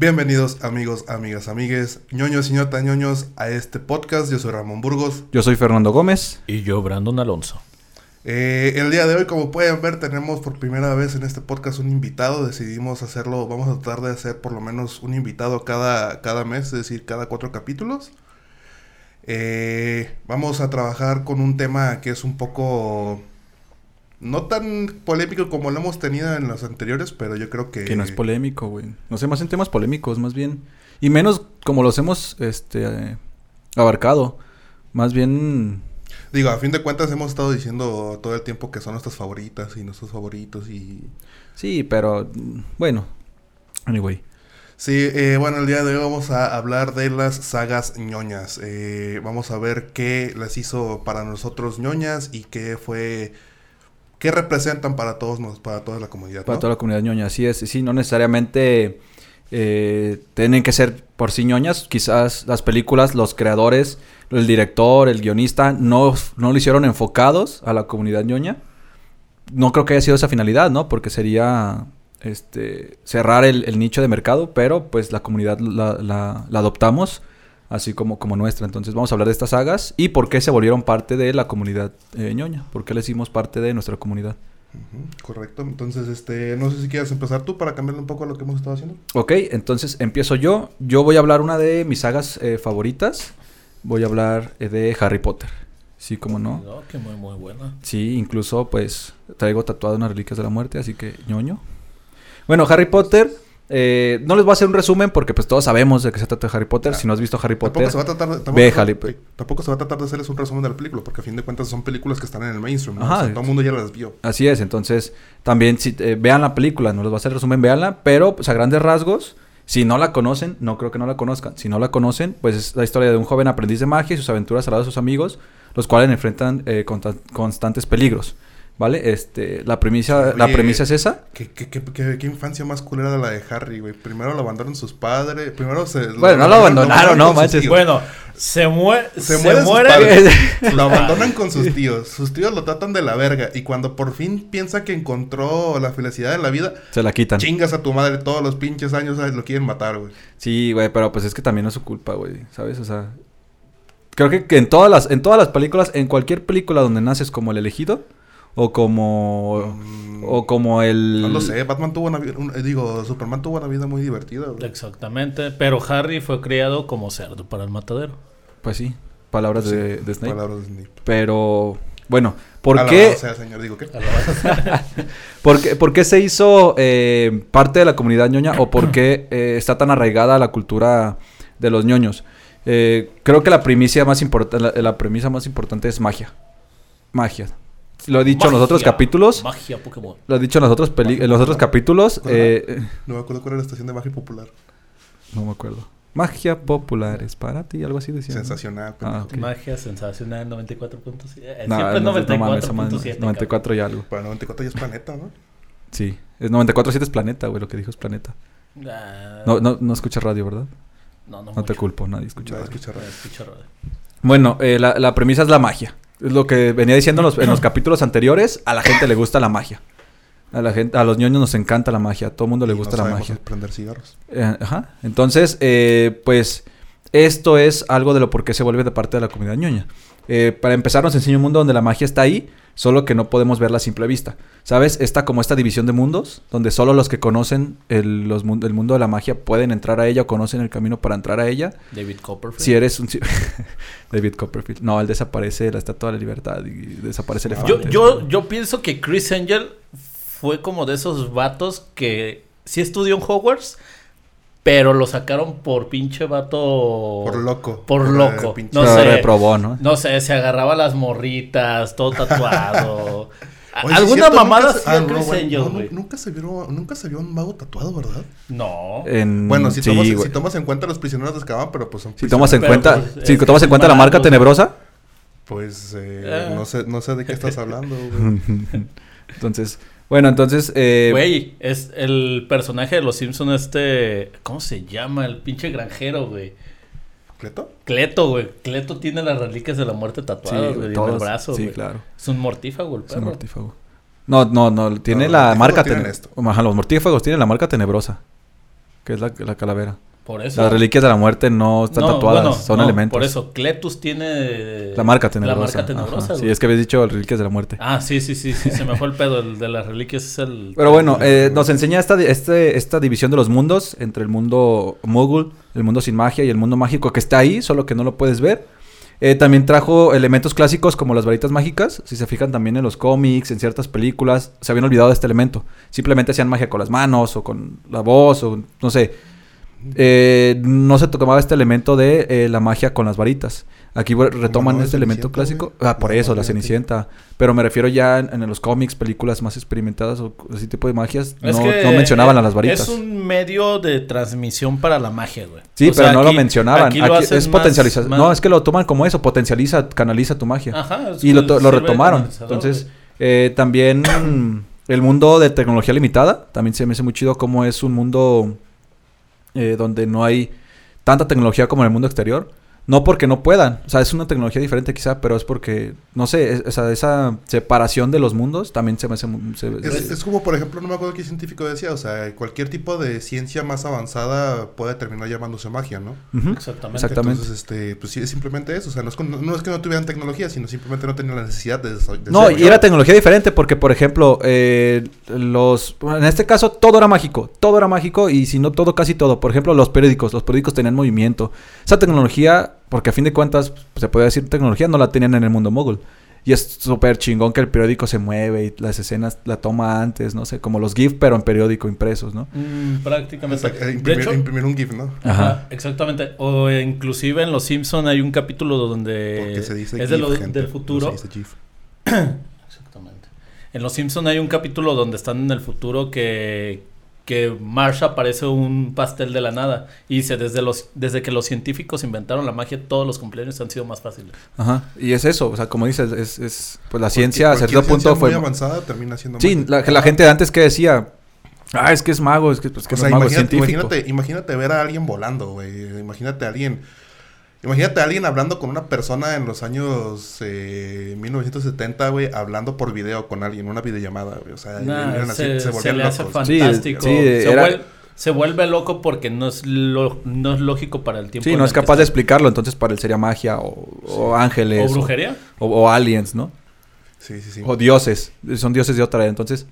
Bienvenidos amigos, amigas, amigues, ñoños y ñota ñoños a este podcast. Yo soy Ramón Burgos. Yo soy Fernando Gómez. Y yo, Brandon Alonso. Eh, el día de hoy, como pueden ver, tenemos por primera vez en este podcast un invitado. Decidimos hacerlo, vamos a tratar de hacer por lo menos un invitado cada, cada mes, es decir, cada cuatro capítulos. Eh, vamos a trabajar con un tema que es un poco no tan polémico como lo hemos tenido en los anteriores, pero yo creo que... Que no es polémico, güey. No sé, más en temas polémicos, más bien. Y menos como los hemos este, eh, abarcado. Más bien... Digo, a fin de cuentas hemos estado diciendo todo el tiempo que son nuestras favoritas y nuestros favoritos y... Sí, pero bueno. Anyway. Sí, eh, bueno, el día de hoy vamos a hablar de las sagas ñoñas. Eh, vamos a ver qué las hizo para nosotros ñoñas y qué fue ¿Qué representan para todos para toda la comunidad? Para toda la comunidad ñoña, así es. Sí, no necesariamente eh, tienen que ser por sí ñoñas. Quizás las películas, los creadores, el director, el guionista, no, no lo hicieron enfocados a la comunidad ñoña. No creo que haya sido esa finalidad, ¿no? Porque sería este cerrar el, nicho de mercado, pero pues la comunidad la, la, la adoptamos así como, como nuestra. Entonces vamos a hablar de estas sagas y por qué se volvieron parte de la comunidad eh, ñoña, por qué le hicimos parte de nuestra comunidad. correcto, entonces este, no sé si quieres empezar tú para cambiarle un poco a lo que hemos estado haciendo. Ok, entonces empiezo yo. Yo voy a hablar una de mis sagas eh, favoritas. Voy a hablar eh, de Harry Potter. Sí, como no. no que muy, muy buena. Sí, incluso pues traigo tatuado unas reliquias de la muerte, así que ñoño. Bueno, Harry Potter eh, no les voy a hacer un resumen porque pues todos sabemos de qué se trata de Harry Potter. Si no has visto Harry Potter, tampoco se va a tratar de, tampoco, tampoco se va a tratar de hacerles un resumen de la película porque a fin de cuentas son películas que están en el mainstream. todo el mundo ya las vio. Así es, entonces también si eh, vean la película, no les voy a hacer resumen, véanla, pero pues a grandes rasgos, si no la conocen, no creo que no la conozcan. Si no la conocen, pues es la historia de un joven aprendiz de magia y sus aventuras al lado de sus amigos, los cuales enfrentan eh, constantes peligros. ¿Vale? Este, la premisa, la premisa es esa. ¿qué, qué, qué, qué, infancia más culera de la de Harry, güey. Primero lo abandonan sus padres, primero se... Bueno, no lo abandonaron, no, manches. Bueno, se, muere se, muere. lo abandonan con sus tíos. Sus tíos lo tratan de la verga. Y cuando por fin piensa que encontró la felicidad en la vida... Se la quitan. Chingas a tu madre todos los pinches años, ¿sabes? Lo quieren matar, güey. Sí, güey, pero pues es que también no es su culpa, güey. ¿Sabes? O sea... Creo que, que en todas las, en todas las películas, en cualquier película donde naces como el elegido o como mm. o como el no lo sé Batman tuvo una eh, digo Superman tuvo una vida muy divertida exactamente pero Harry fue criado como cerdo para el matadero. Pues sí palabras de, de, Snape. palabras de Snape. Pero bueno ¿por qué sea, señor digo qué ¿Por, qué, ¿por qué se hizo eh, parte de la comunidad ñoña o por qué eh, está tan arraigada la cultura de los ñoños eh, creo que la primicia más importante la premisa más importante es magia. Magia lo he dicho en los otros capítulos. Magia Pokémon. Lo he dicho en los otros, en los otros capítulos. Eh, no me acuerdo cuál era la estación de magia popular. No me acuerdo. Magia popular es para ti, algo así decía. Sensacional. Ah, Magia sensacional 94.7. Eh, no, siempre no, 94.7. 94 y algo. Para 94 ya es planeta, ¿no? Sí. Es 94.7 es planeta, güey. Lo que dijo es planeta. Ah. no, no, no escuchas radio, ¿verdad? No, no. No te culpo, nadie escucha radio. Escucha radio. Escucha radio. Bueno, eh, la, la premisa es la magia. Es lo que venía diciendo en los, capítulos anteriores. A la gente le gusta la magia. A la gente, a los ñoños nos encanta la magia. A todo el mundo le gusta la magia. Prender cigarros. Eh, ajá. Entonces, eh, pues, esto es algo de lo por qué se vuelve de parte de la comunidad ñoña. Eh, para empezar, nos enseña un mundo donde la magia está ahí, solo que no podemos verla a simple vista. ¿Sabes? Esta como esta división de mundos, donde solo los que conocen el, los, el mundo de la magia pueden entrar a ella o conocen el camino para entrar a ella. David Copperfield. Si eres un... David Copperfield. No, él desaparece la Estatua de la Libertad y desaparece el elefante. Yo, yo, yo pienso que Chris Angel fue como de esos vatos que sí estudió en Hogwarts, pero lo sacaron por pinche vato. Por loco. Por, Por, loco. eh, pinche- No Lo sé. reprobó, ¿no? No sé, se agarraba las morritas, todo tatuado. A- Oye, ¿sí es Alguna cierto? mamada Nunca ah, no, Chris bueno, Angel, no, güey. nu- Nunca se vio, nunca se vio un mago tatuado, ¿verdad? No. En- Bueno, si, sí, tomas, güey. si tomas en cuenta los prisioneros de Azkaban, pero pues son Si tomas en Pero, cuenta, pues, si tomas en cuenta la marca tenebrosa, Pues eh, Ah. no, sé, no sé de qué estás hablando, güey. entonces, bueno, entonces, eh, Güey, es el personaje de los Simpsons este... ¿Cómo se llama? El pinche granjero, güey. ¿Cleto? Cleto, güey. Cleto tiene las reliquias de la muerte sí, tatuadas, güey, en el brazo, sí, güey. claro, Es un mortífago el es un perro. mortífago. No, no, no, tiene la marca tene- esto. Ajá, los mortífagos tienen la marca tenebrosa, que es la, la calavera. Por eso. Las reliquias de la muerte no están No, tatuadas, bueno, son no, elementos. Por eso, Cletus tiene... La marca tenebrosa. La marca tenebrosa. Sí, es que habías dicho reliquias de la muerte. Ah, sí, sí, sí, sí, se me fue el pedo. El de las reliquias es el... Pero bueno, eh, nos enseña esta, este, esta división de los mundos entre el mundo mogul, el mundo sin magia y el mundo mágico que está ahí, solo que no lo puedes ver. Eh, también trajo elementos clásicos como las varitas mágicas. Si se fijan también en los cómics, en ciertas películas, se habían olvidado de este elemento. Simplemente hacían magia con las manos o con la voz o no sé. Eh, no se tomaba este elemento de eh, la magia con las varitas. Aquí retoman no, este elemento clásico. güey. Ah, por eso, la. Cenicienta. Pero me refiero ya en, en los cómics, películas más experimentadas o ese tipo de magias. No, mencionaban eh, a las varitas. Es un medio de transmisión para la magia, güey. Sí, O pero sea, no lo mencionaban. aquí Aquí lo hacen es potencializar. No, es que lo toman como eso, potencializa, canaliza tu magia. Ajá, es y lo, lo retomaron. Entonces, eh, también el mundo de tecnología limitada, también se me hace muy chido como es un mundo eh, donde no hay tanta tecnología como en el mundo exterior. No porque no puedan, o sea, es una tecnología diferente quizá, pero es porque, no sé, es- o sea, esa separación de los mundos también se me hace... se- Es, es como, por ejemplo, no me acuerdo qué científico decía, o sea, cualquier tipo de ciencia más avanzada puede terminar llamándose magia, ¿no? Exactamente. Exactamente. Entonces, este, pues sí, es simplemente eso, o sea, no es, con- no es que no tuvieran tecnología, sino simplemente no tenían la necesidad de, de No, y era tecnología diferente porque, por ejemplo, eh, los... En este caso, todo era mágico. Todo era mágico y si no todo, casi todo. Por ejemplo, los periódicos. Los periódicos tenían movimiento. Esa tecnología, porque a fin de cuentas, pues, se puede decir tecnología, no la tenían en el mundo mogul. Y es súper chingón que el periódico se mueve y las escenas la toma antes, no sé, como los GIF, pero en periódico impresos, ¿no? Mm, prácticamente. Exacto, de imprimir, hecho, imprimir un GIF, ¿no? Ajá. Ajá, exactamente. O inclusive en Los Simpson hay un capítulo donde Porque se dice es de GIF, lo- gente, del no futuro. se dice GIF. Exactamente. En Los Simpson hay un capítulo donde están en el futuro que que Marsh aparece un pastel de la nada y dice desde los desde que los científicos inventaron la magia todos los cumpleaños han sido más fáciles. Ajá. Y es eso, o sea, como dices, es, es pues la ciencia a cierto punto ciencia fue... muy avanzada termina siendo Sí, la, la gente de antes que decía, ah, es que es mago, es que, pues, que O no sea, es mago, imagínate, científico. imagínate, imagínate ver a alguien volando, güey. Imagínate a alguien. Imagínate a alguien hablando con una persona en los años eh, 1970, güey, hablando por video con alguien, una videollamada, güey. O sea, Nah, eran así, se, se se volvían le hace locos. Fantástico. sí, se, era- vuel- se vuelve loco porque no es lo- no es lógico para el tiempo. Sí, no es capaz de explicarlo, entonces para él sería magia o, o ángeles. o brujería. O, o aliens, ¿no? Sí, sí, sí. O dioses. Son dioses de otra. Entonces,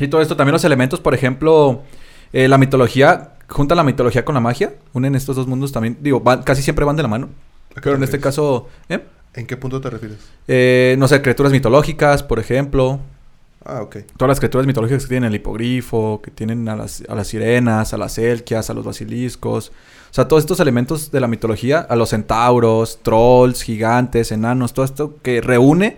y todo esto, también los elementos, por ejemplo, eh, la mitología, juntan la mitología con la magia, unen estos dos mundos también. Digo, van- casi siempre van de la mano. ¿A qué Pero en este caso, ¿eh? ¿En qué punto te refieres? Eh, no sé, criaturas mitológicas, por ejemplo. Ah, ok. Todas las criaturas mitológicas que tienen el hipogrifo, que tienen a las, a las sirenas, a las elquias, a los basiliscos. O sea, todos estos elementos de la mitología, a los centauros, trolls, gigantes, enanos, todo esto que reúne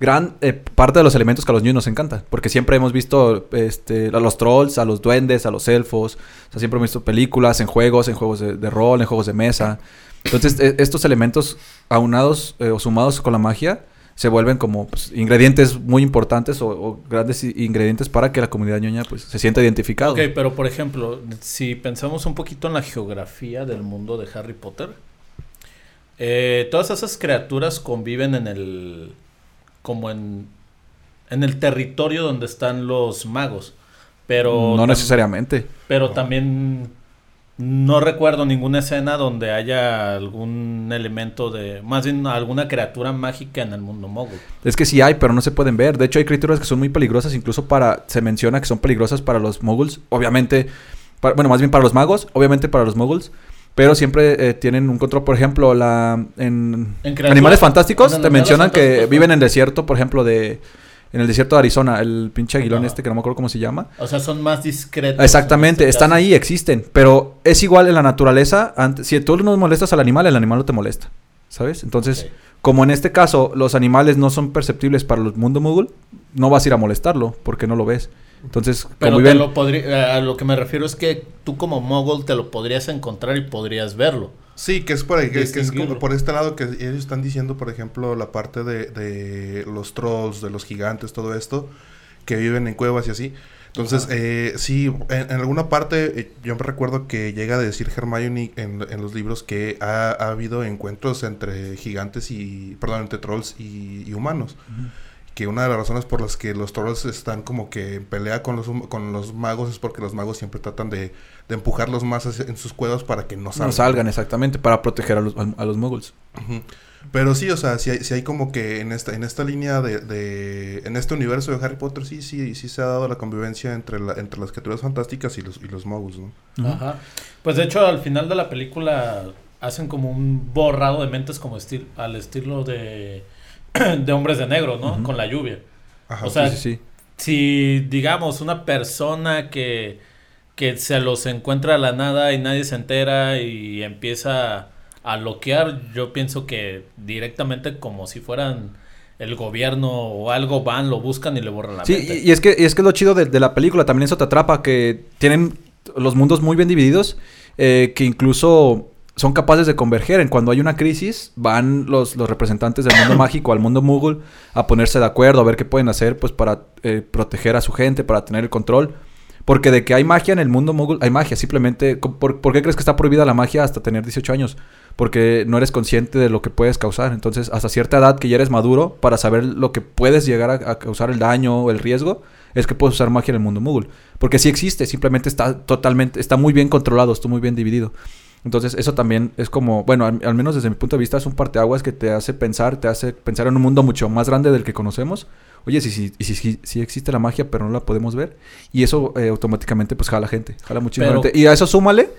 gran eh, parte de los elementos que a los niños nos encantan. Porque siempre hemos visto este, a los trolls, a los duendes, a los elfos. O sea, siempre hemos visto películas, en juegos, en juegos de, rol, en juegos de mesa. Entonces, e- estos elementos aunados eh, o sumados con la magia se vuelven como pues, ingredientes muy importantes o, grandes ingredientes para que la comunidad ñoña pues se sienta identificado. Ok, pero por ejemplo, si pensamos un poquito en la geografía del mundo de Harry Potter, eh, todas esas criaturas conviven en el. Como en. en el territorio donde están los magos. Pero. no necesariamente. Pero también. No recuerdo ninguna escena donde haya algún elemento de. Más bien alguna criatura mágica en el mundo mogul. Es que sí hay, pero no se pueden ver. De hecho, hay criaturas que son muy peligrosas, incluso para... Se menciona que son peligrosas para los moguls. Obviamente... para- bueno, más bien para los magos. Obviamente para los moguls. Pero siempre eh, tienen un control. Por ejemplo, la... En, Animales Fantásticos en te mencionan que viven en el desierto, por ejemplo, de... En el desierto de Arizona, el pinche aguilón este que no me acuerdo cómo se llama. O sea, son más discretos. Exactamente, en están caso. ahí, existen. Pero es igual en la naturaleza. si tú no molestas al animal, el animal no te molesta. ¿Sabes? Entonces, como en este caso los animales no son perceptibles para el mundo Moogle, no vas a ir a molestarlo porque no lo ves. Entonces, Pero como te lo podría, a lo que me refiero es que tú como mogul te lo podrías encontrar y podrías verlo. Sí, que es por ahí, que, que es como por este lado que ellos están diciendo, por ejemplo, la parte de, de los trolls, de los gigantes, todo esto, que viven en cuevas y así. Entonces, eh, sí, en, en alguna parte eh, yo me recuerdo que llega a decir Hermione en, en los libros que ha, ha habido encuentros entre gigantes y, perdón, entre trolls y, y humanos. Que una de las razones por las que los trolls están como que en pelea con los, con los magos es porque los magos siempre tratan de, de empujarlos más hacia- en sus cuevas para que no salgan. no salgan exactamente para proteger a los, a, a los muggles. Pero sí, o sea, si hay, sí hay como que en esta, en esta línea de, de- en este universo de Harry Potter sí, sí, sí se ha dado la convivencia entre, la, entre las criaturas fantásticas y los, y los muggles, ¿no? Ajá. Pues de hecho al final de la película hacen como un borrado de mentes como estil, al estilo de, de hombres de negro, ¿no? Con la lluvia. Ajá. O sea, sí, sí, sí. Si digamos una persona que, que se los encuentra a la nada y nadie se entera y empieza a loquear, yo pienso que directamente como si fueran el gobierno o algo van, lo buscan y le borran la Sí, mente. y, y es que y es que lo chido de, de la película también eso te atrapa que tienen los mundos muy bien divididos eh, que incluso son capaces de converger en cuando hay una crisis van los, los representantes del mundo mágico al mundo Moogle a ponerse de acuerdo a ver qué pueden hacer pues para eh, proteger a su gente para tener el control porque de que hay magia en el mundo Moogle hay magia simplemente ¿por, por qué crees que está prohibida la magia hasta tener 18 años? porque no eres consciente de lo que puedes causar. Entonces, hasta cierta edad que ya eres maduro para saber lo que puedes llegar a, causar el daño o el riesgo, es que puedes usar magia en el mundo Moogle. Porque sí existe, simplemente está totalmente, está muy bien controlado, está muy bien dividido. Entonces, eso también es como, bueno, al, al menos desde mi punto de vista, es un parteaguas que te hace pensar, te hace pensar en un mundo mucho más grande del que conocemos. Oye, si, si, y si, si, si existe la magia, pero no la podemos ver. Y eso eh, automáticamente, pues, jala gente, jala muchísima Pero- gente. Y a eso súmale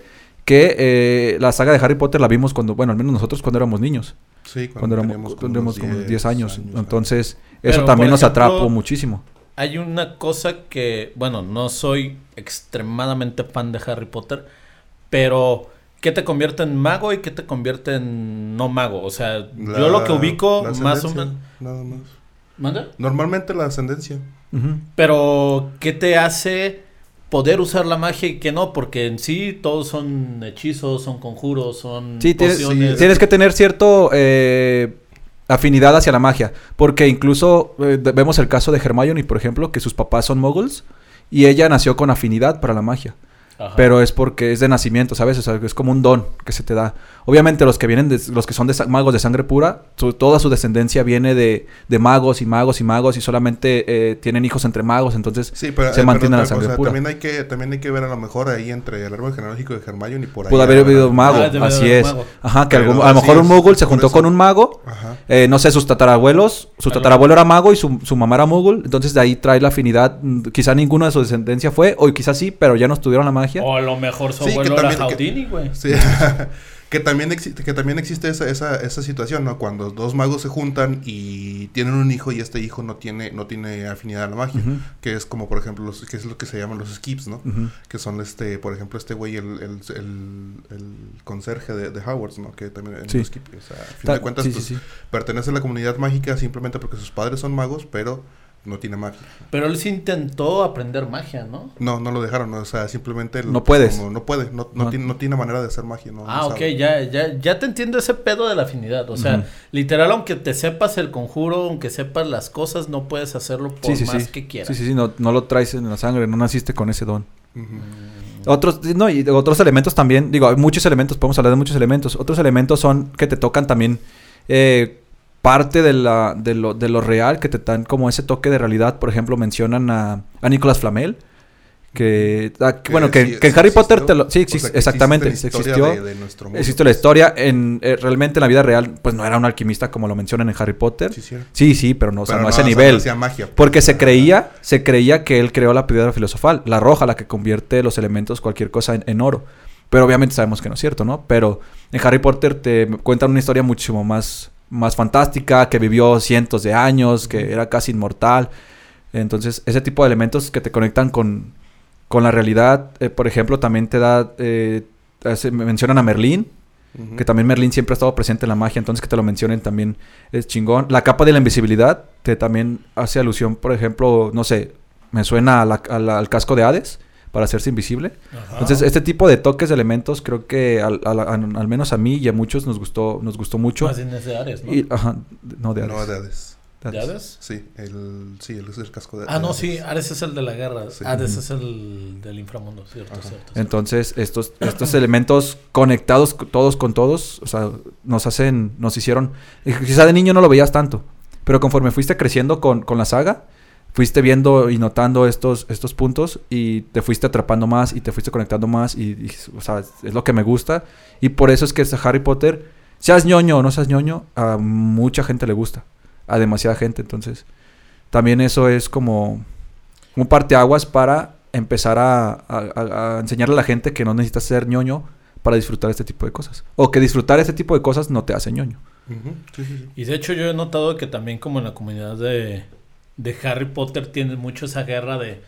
que eh, la saga de Harry Potter la vimos cuando, bueno, al menos nosotros cuando éramos niños, Sí, cuando éramos, teníamos cuando éramos como 10 años. Entonces, Pero, eso también nos ejemplo, atrapó muchísimo. Hay una cosa que, bueno, no soy extremadamente fan de Harry Potter, pero ¿qué te convierte en mago y qué te convierte en no mago? O sea, La- yo lo que ubico la más o menos... Nada más. ¿Manda? Normalmente la ascendencia. Pero, ¿qué te hace poder usar la magia y que no? Porque en sí todos son hechizos, son conjuros, son Sí, tienes, pociones. tienes que tener cierto eh, afinidad hacia la magia. Porque incluso eh, vemos el caso de Hermione, por ejemplo, que sus papás son muggles y ella nació con afinidad para la magia. Ajá. Pero es porque es de nacimiento, ¿sabes? O sea, es como un don que se te da. Obviamente los que vienen de, los que son de magos de sangre pura, su- toda su descendencia viene de, de magos y magos y magos y solamente eh, tienen hijos entre magos, entonces Sí, pero, se eh, mantiene pero, la sangre o sea, pura. También hay, que, también hay que ver a lo mejor ahí entre el árbol genealógico de Hermione y por ahí. pudo haber habido un mago, Ah, así es. mago. Ajá, que a lo mejor un muggle se juntó eso. con un mago Ajá. Eh, no sé, sus tatarabuelos, su tatarabuelo era mago y su, su mamá era mogul, entonces de ahí trae la afinidad. Mm, Quizá ninguno de su descendencia fue, o quizás sí, pero ya no estudiaron la magia. O a lo mejor su Sí, que abuelo era Houdini, güey. Sí. que también existe, que también existe esa, esa, esa situación, ¿no? Cuando dos magos se juntan y tienen un hijo y este hijo no tiene, no tiene afinidad a la magia. Que es como por ejemplo los, que es lo que se llaman los skips, ¿no? ujú. Que son este, por ejemplo, este güey, el, el, el, el conserje de, de Hogwarts, ¿no? Que también es Sí. un skip. O sea, a fin Ta- de cuentas, sí, pues, sí. pertenece a la comunidad mágica simplemente porque sus padres son magos, pero no tiene magia. Pero él sí intentó aprender magia, ¿no? No, no lo dejaron, ¿no? o sea, simplemente... No puedes. como no puede, no, no, No. Tiene, no tiene manera de hacer magia, ¿no? Ah, no ok, ya, ya, ya te entiendo ese pedo de la afinidad. O sea, literal, aunque te sepas el conjuro, aunque sepas las cosas, no puedes hacerlo por Sí, sí, más sí. que quieras. Sí, sí, sí, no, no lo traes en la sangre, no naciste con ese don. Ujú. Otros, no, y otros elementos también, digo, hay muchos elementos, podemos hablar de muchos elementos. Otros elementos son que te tocan también eh, parte de, la, de, lo, de lo real, que te dan como ese toque de realidad. Por ejemplo, mencionan a, a Nicolas Flamel, que, ah, que- bueno, que, sí- que en Harry Potter existió. te lo... Sí, O sea, exactamente, existe la existió. historia de- de nuestro mundo. Existe la historia. En, eh, realmente en la vida real, pues no era un alquimista como lo mencionan en Harry Potter. Sí, sí. Sí, sí, pero no, o sea, Pero no a ese nivel. magia. Porque se creía, se creía que él creó la piedra filosofal, la roja, la que convierte los elementos, cualquier cosa en, en oro. Pero obviamente sabemos que no es cierto, ¿no? Pero en Harry Potter te cuentan una historia muchísimo más, más fantástica, que vivió cientos de años, que era casi inmortal. Entonces, ese tipo de elementos que te conectan con, con la realidad, eh, por ejemplo, también te da, eh, me mencionan a Merlín, que también Merlín siempre ha estado presente en la magia, entonces que te lo mencionen también es chingón. La capa de la invisibilidad te también hace alusión, por ejemplo, no sé, me suena a la- a la- al casco de Hades para hacerse invisible. Ajá. Entonces, este tipo de toques de elementos creo que al, al- al- al menos a mí y a muchos nos gustó, nos gustó mucho. Más bien es de Ares, ¿no? Y, ajá, no de Hades. No, de Hades. de ¿De Hades. Hades? Sí, el, sí, el, el casco de Ah, no, sí. Ares es el de la guerra. Sí. Ujú. es el del inframundo, cierto, cierto. cierto. Entonces, estos, estos elementos conectados co- todos con todos, o sea, nos hacen, nos hicieron, y quizá de niño no lo veías tanto, pero conforme fuiste creciendo con, con la saga, fuiste viendo y notando estos, estos puntos y te fuiste atrapando más y te fuiste conectando más y, y, o sea, es lo que me gusta y por eso es que este Harry Potter, seas ñoño o no seas ñoño, a mucha gente le gusta, a demasiada gente, entonces también eso es como un parteaguas para empezar a, a- a- a enseñarle a la gente que no necesitas ser ñoño para disfrutar este tipo de cosas. O que disfrutar este tipo de cosas no te hace ñoño. Ujú, sí, sí, sí. Y de hecho yo he notado que también como en la comunidad de, de Harry Potter tienen mucho esa guerra de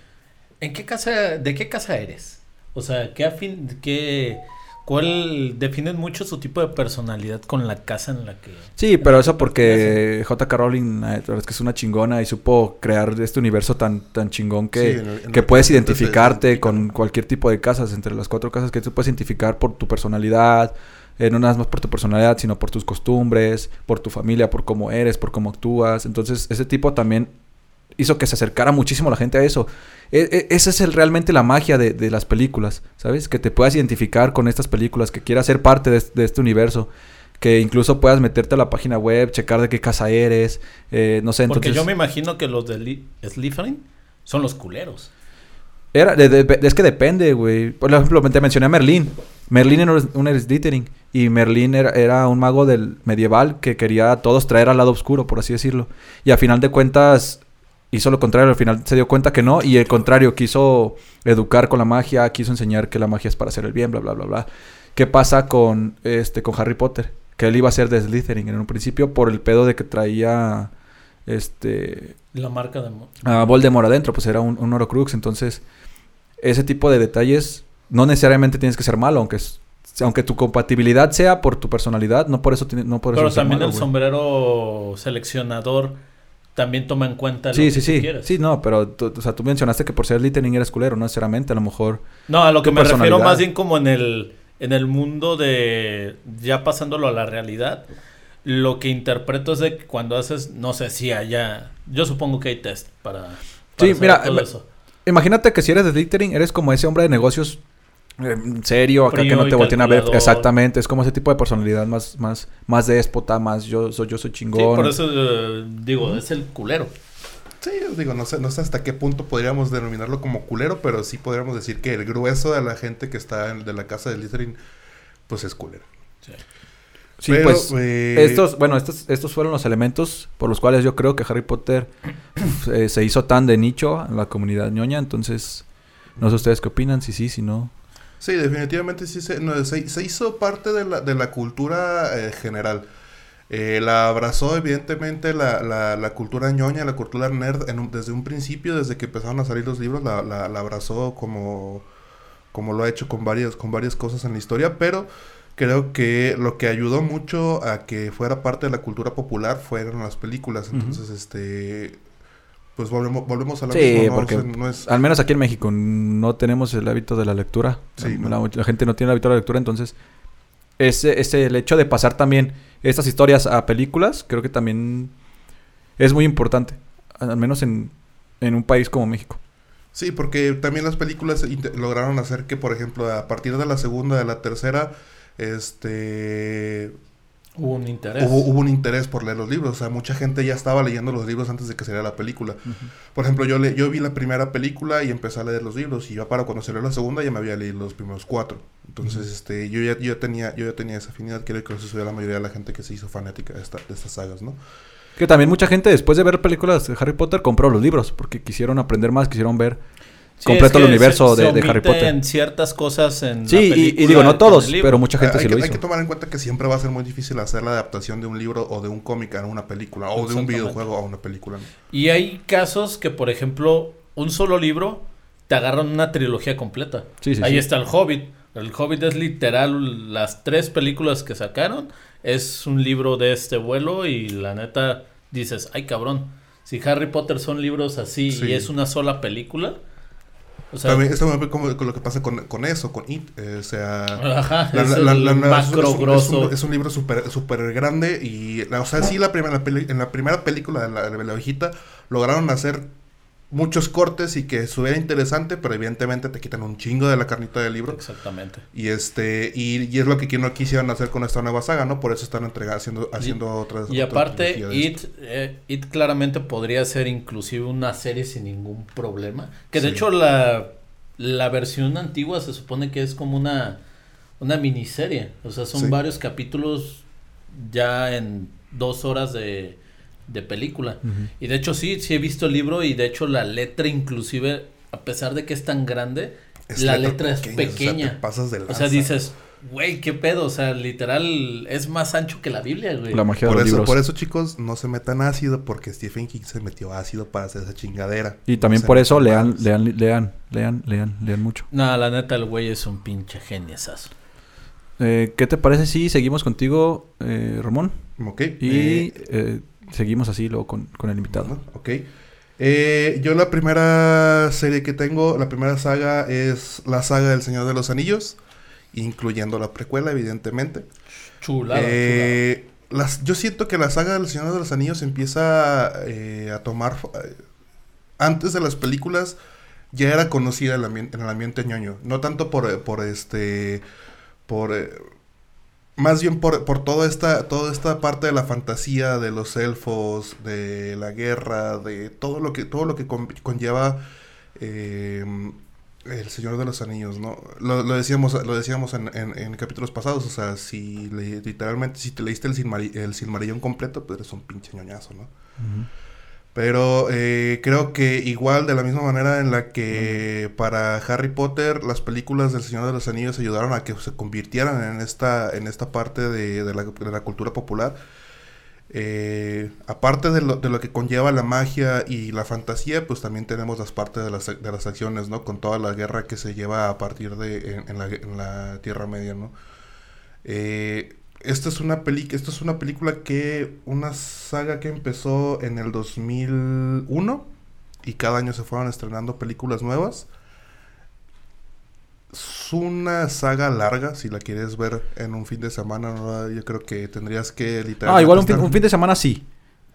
¿en qué casa, de qué casa eres? O sea, ¿qué afín, qué, cuál, definen mucho su tipo de personalidad con la casa en la que... Sí, pero eso porque J.K. Rowling la verdad es que es una chingona y supo crear este universo tan, tan chingón que, Sí, en el- en que puedes identificarte con cualquier tipo de casas, entre las cuatro casas que tú puedes identificar por tu personalidad, eh, no nada más por tu personalidad, sino por tus costumbres, por tu familia, por cómo eres, por cómo actúas. Entonces, ese tipo también hizo que se acercara muchísimo la gente a eso. E- e- esa es el, realmente la magia de, de las películas, ¿sabes? Que te puedas identificar con estas películas, que quieras ser parte de, es- de este universo. Que incluso puedas meterte a la página web, checar de qué casa eres, eh, no sé, Porque entonces... yo me imagino que los de Slytherin son los culeros. Era, de- de- es que depende, güey. Por ejemplo, te mencioné a Merlín. Merlín era un Slytherin. Y Merlín era, era un mago del medieval que quería a todos traer al lado oscuro, por así decirlo. Y a final de cuentas hizo lo contrario. Al final se dio cuenta que no. Y el contrario, quiso educar con la magia, quiso enseñar que la magia es para hacer el bien, bla, bla, bla, bla. ¿Qué pasa con, este, con Harry Potter? Que él iba a ser de Slytherin en un principio por el pedo de que traía este La marca de... a Voldemort adentro, pues era un, un Horcrux. Entonces, ese tipo de detalles no necesariamente tienes que ser malo, aunque es- aunque tu compatibilidad sea por tu personalidad, no por eso tiene- no por Pero también malo, el sombrero seleccionador también toma en cuenta lo Sí, que sí, tú sí. quieres. Sí, no, pero tú, o sea, tú mencionaste que por ser Littering eres culero, no necesariamente, a lo mejor. No, a lo que me refiero más bien como en el, en el mundo de ya pasándolo a la realidad. Lo que interpreto es de que cuando haces, no sé si allá, yo supongo que hay test para, para Sí, mira, todo eso. Imagínate que si eres de Littering, eres como ese hombre de negocios serio, acá Frío que no te volteen a ver. Exactamente, es como ese tipo de personalidad más, más, más déspota, más yo soy, yo soy Sí, chingón. por eso eh, digo, es el culero. Sí, digo, no sé, no sé hasta qué punto podríamos denominarlo como culero, pero sí podríamos decir que el grueso de la gente que está en, de la casa de Littering, pues es culero. Sí. Sí, Pero, pues eh, estos, bueno, estos, estos fueron los elementos por los cuales yo creo que Harry Potter eh, se hizo tan de nicho en la comunidad ñoña. Entonces, no sé ustedes qué opinan, si sí, si no. Sí, definitivamente sí se, no, se, se hizo parte de la, de la cultura eh, general. Eh, la abrazó evidentemente la, la, la cultura ñoña, la cultura nerd en un- desde un principio, desde que empezaron a salir los libros, la, la, la abrazó como, como lo ha hecho con varias, con varias cosas en la historia, pero creo que lo que ayudó mucho a que fuera parte de la cultura popular fueron las películas. Entonces, este pues volvemos, volvemos a lo Sí, mismo, ¿no? porque O sea, no es- al menos aquí en México no tenemos el hábito de la lectura. Sí, la, no. la gente no tiene el hábito de la lectura, entonces ese, ese el hecho de pasar también estas historias a películas, creo que también es muy importante, al menos en, en un país como México. Sí, porque también las películas lograron hacer que, por ejemplo, a partir de la segunda, de la tercera, este Hubo un interés. hubo, hubo un interés por leer los libros. O sea, mucha gente ya estaba leyendo los libros antes de que saliera la película. Por ejemplo, yo le, yo vi la primera película y empecé a leer los libros. Y ya para cuando salió la segunda ya me había leído los primeros cuatro. Entonces, este, yo ya, yo ya tenía, yo ya tenía esa afinidad. Creo que eso la mayoría de la gente que se hizo fanática de, esta- de estas sagas, ¿no? Que también mucha gente después de ver películas de Harry Potter compró los libros porque quisieron aprender más, quisieron ver Sí, completo es que el universo se- de, se de Harry Potter. omiten ciertas cosas en Sí, la y- digo, no todos, pero mucha gente hay, sí que, lo hay hizo. que tomar en cuenta que siempre va a ser muy difícil hacer la adaptación de un libro o de un cómic a una película o de un videojuego a una película. Y hay casos que, por ejemplo, un solo libro te agarran una trilogía completa. Sí, sí, Ahí sí. está el Hobbit. El Hobbit es literal las tres películas que sacaron. Es un libro de este vuelo y la neta dices, ay cabrón, si Harry Potter son libros así Sí. y es una sola película. O sea, También esto me ve como con lo que pasa con, con eso, con It. eh, o sea, ajá, la- es la- la- un- macro es un- grosso. Es un, es un libro súper super grande y, la- o sea, sí, la primera, en la primera película de la, de la ovejita lograron hacer muchos cortes y que estuviera interesante, pero evidentemente te quitan un chingo de la carnita del libro. Exactamente. Y este y, y es lo que no quisieron hacer con esta nueva saga, ¿no? Por eso están entregando, haciendo, haciendo otras. Y otra aparte, It, eh, It claramente podría ser inclusive una serie sin ningún problema. Que de Sí. hecho la, la versión antigua se supone que es como una, una miniserie. O sea, son Sí. varios capítulos ya en dos horas de, de película. Y de hecho sí, sí he visto el libro y de hecho la letra inclusive, a pesar de que es tan grande, Es la letra es pequeña, o sea, te pasas de o sea, dices, güey, qué pedo. O sea, literal es más ancho que la Biblia, güey. La magia Por de los eso, libros. por eso, chicos, no se metan ácido porque Stephen King se metió ácido para hacer esa chingadera. Y también No por eso lean, lean, lean, lean, lean, lean mucho. No, la neta, el güey es un pinche geniesazo. Eh, ¿Qué te parece si seguimos contigo, eh, Ramón? Ok. Y eh, eh, seguimos así luego con, con el invitado. Bueno, ok. Eh, yo la primera serie que tengo, la primera saga es la saga del Señor de los Anillos, incluyendo la precuela, evidentemente. Chulada, Eh, las, yo siento que la saga del Señor de los Anillos empieza eh, a tomar... eh, antes de las películas ya era conocida en el, ambien- en el ambiente ñoño. No tanto por, por este... Por... más bien por, por toda esta, toda esta parte de la fantasía de los elfos, de la guerra, de todo lo que, todo lo que con- conlleva eh, el Señor de los Anillos, ¿no? Lo, lo decíamos, lo decíamos en, en- en capítulos pasados, o sea, si le- literalmente, si te leíste el, el Silmarillón completo, pues eres un pinche ñoñazo, ¿no? Ujú. Pero eh, creo que igual de la misma manera en la que para Harry Potter las películas del Señor de los Anillos ayudaron a que se convirtieran en esta, en esta parte de, de la, de la cultura popular, eh, aparte de lo, de lo que conlleva la magia y la fantasía, pues también tenemos las partes de las, de las acciones, ¿no? Con toda la guerra que se lleva a partir de en, en la, en la Tierra Media, ¿no? Eh, esta es una peli esta es una película que una saga que empezó en el 2001 y cada año se fueron estrenando películas nuevas. Es una saga larga, si la quieres ver en un fin de semana, ¿no? yo creo que tendrías que literalmente Ah, igual un fin, estar- un fin de semana sí.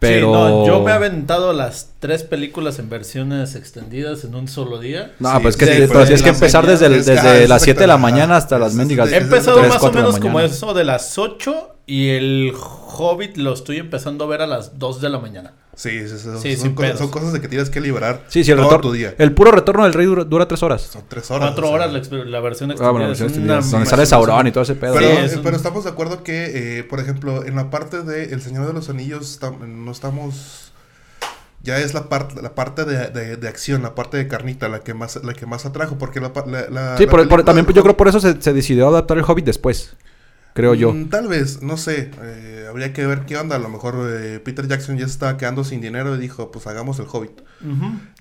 Sí, no, yo me he aventado las tres películas en versiones extendidas en un solo día. No, Sí, pues que sí, es que empezar mañana desde, ah, desde es las 7 de la mañana hasta las mendigas. He empezado más o menos como eso de las 8 y el Hobbit lo estoy empezando a ver a las 2 de la mañana. Sí, sí, sí, son, Sí, son sin cosas, pedos. son cosas de que tienes que liberar Sí, sí, el, todo retorno, tu día. el puro retorno del rey dura, dura tres horas. Son tres horas. Cuatro o sea. horas la, la versión Ah, extendida. bueno, es versiones una extendidas, donde sale Sauron y todo ese pedo. Pero, Sí, eh, un- pero estamos de acuerdo que, eh, por ejemplo, en la parte de El Señor de los Anillos no estamos... Ya es la parte la parte de, de- de acción, la parte de carnita, la que más la que más atrajo, porque la, pa- la, la- Sí, la por- también yo creo por eso se, se decidió adaptar el Hobbit después. Creo yo. Mm, tal vez, no sé. eh, habría que ver qué onda. A lo mejor eh, Peter Jackson ya estaba quedando sin dinero y dijo, pues hagamos el Hobbit.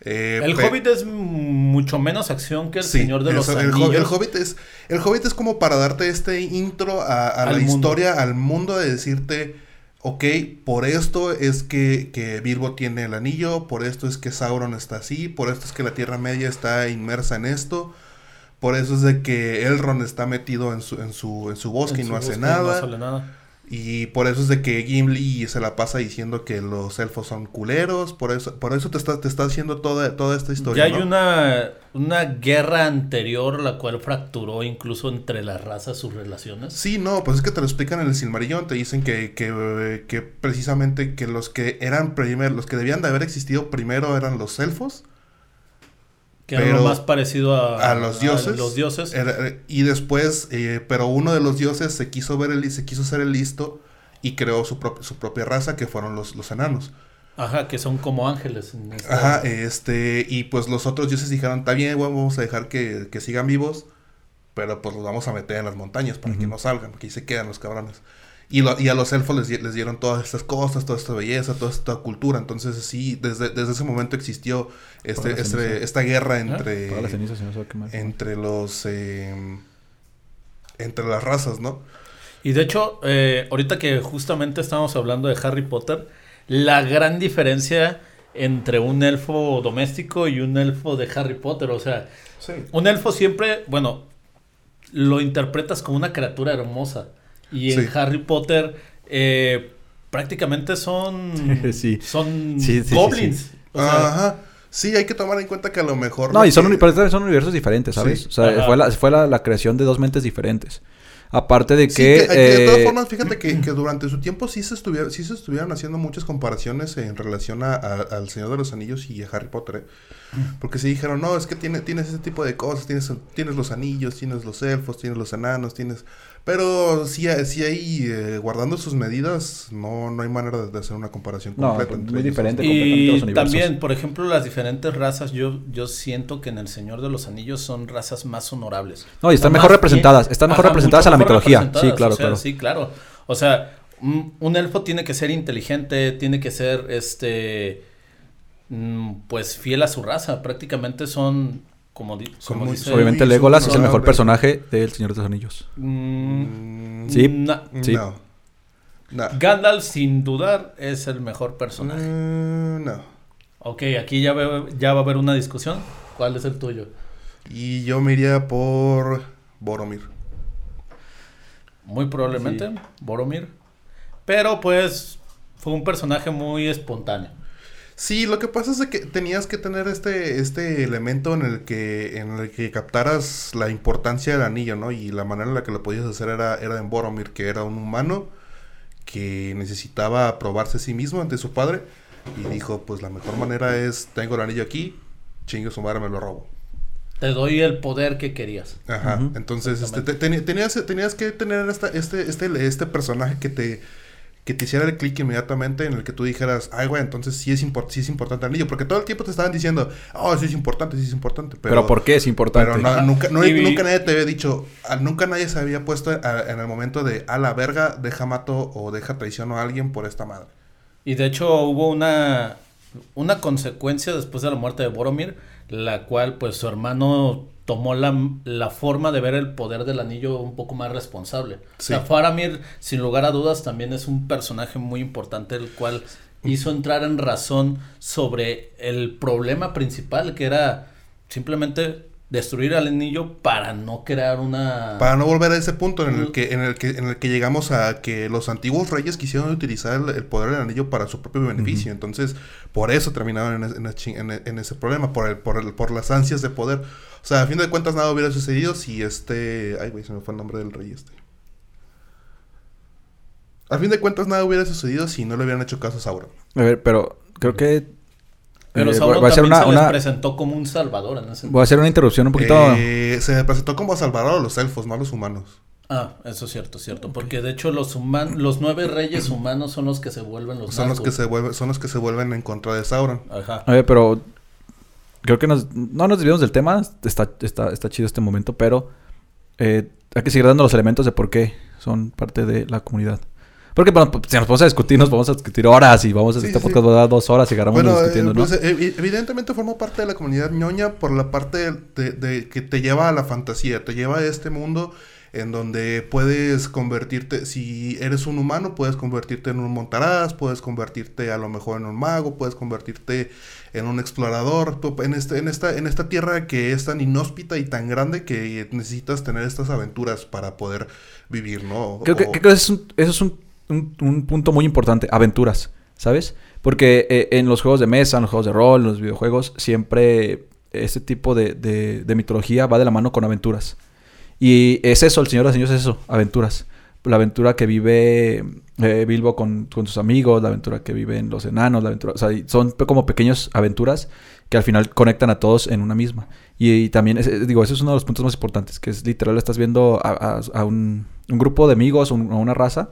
Eh, El Hobbit es mucho menos acción que el Sí, Señor de los eso, Anillos. El Hobbit es el Hobbit es como para darte este intro a, a la mundo. historia, al mundo de decirte, ok, por esto es que, que Bilbo tiene el anillo, por esto es que Sauron está así, por esto es que la Tierra Media está inmersa en esto, por eso es de que Elrond está metido en su, en su, en su bosque En y no hace nada. No sale nada. Y por eso es de que Gimli se la pasa diciendo que los elfos son culeros, por eso, por eso te está, te está haciendo toda, toda esta historia. Ya hay ¿no? una, una guerra anterior la cual fracturó incluso entre las razas sus relaciones. Sí, no, pues es que te lo explican en el Silmarillón, te dicen que, que, que precisamente que los que eran primero, los que debían de haber existido primero eran los elfos, Que era Pero lo más parecido a, a los dioses. los dioses. era- eh, y después, eh, pero uno de los dioses se quiso ver el, se quiso ser el listo y creó su, prop- su propia raza que fueron los, los enanos. Ajá, que son como ángeles. en esta- Ajá, este, y pues los otros dioses dijeron, está bien, güey, vamos a dejar que, que sigan vivos, pero pues los vamos a meter en las montañas para que no salgan, porque ahí se quedan los cabrones. Y, lo- y a los elfos les, di- les dieron todas estas cosas, toda esta belleza, toda esta cultura. Entonces sí, desde, desde ese momento existió este, este- esta guerra entre, Todas las cenizas y no se va a quemar. entre los... eh, entre las razas, ¿no? Y de hecho, eh, ahorita que justamente estamos hablando de Harry Potter, la gran diferencia entre un elfo doméstico y un elfo de Harry Potter, o sea, Sí. un elfo siempre, bueno, lo interpretas como una criatura hermosa. Y en Sí. Harry Potter eh, prácticamente son, Sí. son Sí, sí, sí, goblins. sí. O sea, Ajá. Sí, hay que tomar en cuenta que a lo mejor... No, y son, que- uni- pero también son universos diferentes, ¿sabes? Sí. O sea, Ajá. fue, la, fue la, la creación de dos mentes diferentes. Aparte de Sí, que... de todas eh, formas, fíjate que, que durante su tiempo sí se, estuvieron, sí se estuvieron haciendo muchas comparaciones en relación a, a- al Señor de los Anillos y a Harry Potter. ¿eh? Porque se dijeron, no, es que tiene, tienes ese tipo de cosas, tienes, tienes los anillos, tienes los elfos, tienes los enanos, tienes... Pero sí, sí hay, eh, guardando sus medidas, no, no hay manera de, de hacer una comparación No, completa. pues, entre muy ellos. diferente. Y los también, por ejemplo, las diferentes razas, yo, yo siento que en El Señor de los Anillos son razas más honorables. No, y están mejor representadas, están mejor Ajá, representadas a la mitología. Sí, claro, o sea, claro. Sí, claro. O sea, un, un elfo tiene que ser inteligente, tiene que ser, este, mm, pues fiel a su raza. Prácticamente son, como, di- Son como muy- dice... Obviamente Legolas es el mejor personaje del Señor de los Anillos. Mm, Sí. na- Sí. No. No. Gandalf, sin dudar, es el mejor personaje. Mm, no. Ok, aquí ya, veo- ya va a haber una discusión. ¿Cuál es el tuyo? Y yo me iría por Boromir. Muy probablemente, Boromir. Pero pues fue un personaje muy espontáneo. Sí, lo que pasa es de que tenías que tener este, este elemento en el que, en el que captaras la importancia del anillo, ¿no? Y la manera en la que lo podías hacer era, era en Boromir, que era un humano que necesitaba probarse a sí mismo ante su padre. Y dijo, pues la mejor manera es, tengo el anillo aquí, chingue su madre, me lo robo. Te doy el poder que querías. Ajá. Entonces, este, te- tenías, tenías que tener esta, este, este, este personaje que te, que te hiciera el clic inmediatamente en el que tú dijeras, ay, güey, entonces sí es, impor- sí es importante el anillo. Porque todo el tiempo te estaban diciendo, oh, sí es importante, sí es importante. Pero, Pero, ¿por qué es importante? pero no- nunca, no- Y- nunca nadie te había dicho, ah, nunca nadie se había puesto a- en el momento de, a la verga, deja mato o deja traiciono a alguien por esta madre. Y de hecho hubo una, una consecuencia después de la muerte de Boromir, la cual pues su hermano tomó la, la forma de ver el poder del anillo un poco más responsable. Sí. O sea, Faramir, sin lugar a dudas, también es un personaje muy importante, el cual hizo entrar en razón sobre el problema principal, que era simplemente destruir al anillo para no crear una... Para no volver a ese punto en el que, en el que, en el que llegamos a que los antiguos reyes quisieron utilizar el, el poder del anillo para su propio beneficio. Entonces, por eso terminaron en, es- en ese problema, por el, por el, por las ansias de poder. O sea, a fin de cuentas nada hubiera sucedido si este. Ay, güey, se me fue el nombre del rey este. A fin de cuentas nada hubiera sucedido si no le hubieran hecho caso a Sauron. A ver, pero creo que... Pero eh, Sauron voy a hacer también una, se les una- presentó como un salvador en ese voy a hacer una interrupción un poquito... Eh, se presentó como Salvador a los elfos, no a los humanos. Ah, eso es cierto, cierto. Porque de hecho los humanos, los nueve reyes humanos son los que se vuelven los Son los que se vuelven, son los que se vuelven en contra de Sauron. Ajá. Ver, pero creo que nos, no nos desviamos del tema. Está, está, está chido este momento, pero eh, hay que seguir dando los elementos de por qué son parte de la comunidad. Porque bueno, pues, si nos vamos a discutir, nos vamos a discutir horas y vamos a Sí, este sí, podcast va a dar dos horas y agarramos Bueno, discutiendo, eh, ¿no? pues, eh, evi- evidentemente forma parte de la comunidad ñoña por la parte de, de que te lleva a la fantasía, te lleva a este mundo en donde puedes convertirte, si eres un humano, puedes convertirte en un montaraz, puedes convertirte a lo mejor en un mago, puedes convertirte en un explorador, en, este, en, esta, en esta tierra que es tan inhóspita y tan grande que necesitas tener estas aventuras para poder vivir, ¿no? Creo que, O- creo que eso es, un, eso es un, un- un punto muy importante, aventuras, ¿sabes? Porque eh, en los juegos de mesa, en los juegos de rol, en los videojuegos, siempre este tipo de, de- mitología va de la mano con aventuras. Y es eso, el Señor de los es eso, aventuras. La aventura que vive eh, Bilbo con, con sus amigos, la aventura que viven los enanos, la aventura, son como pequeñas aventuras que al final conectan a todos en una misma. Y, también, es- digo, ese es uno de los puntos más importantes, que es literal, estás viendo a un, un grupo de amigos, un- a una raza,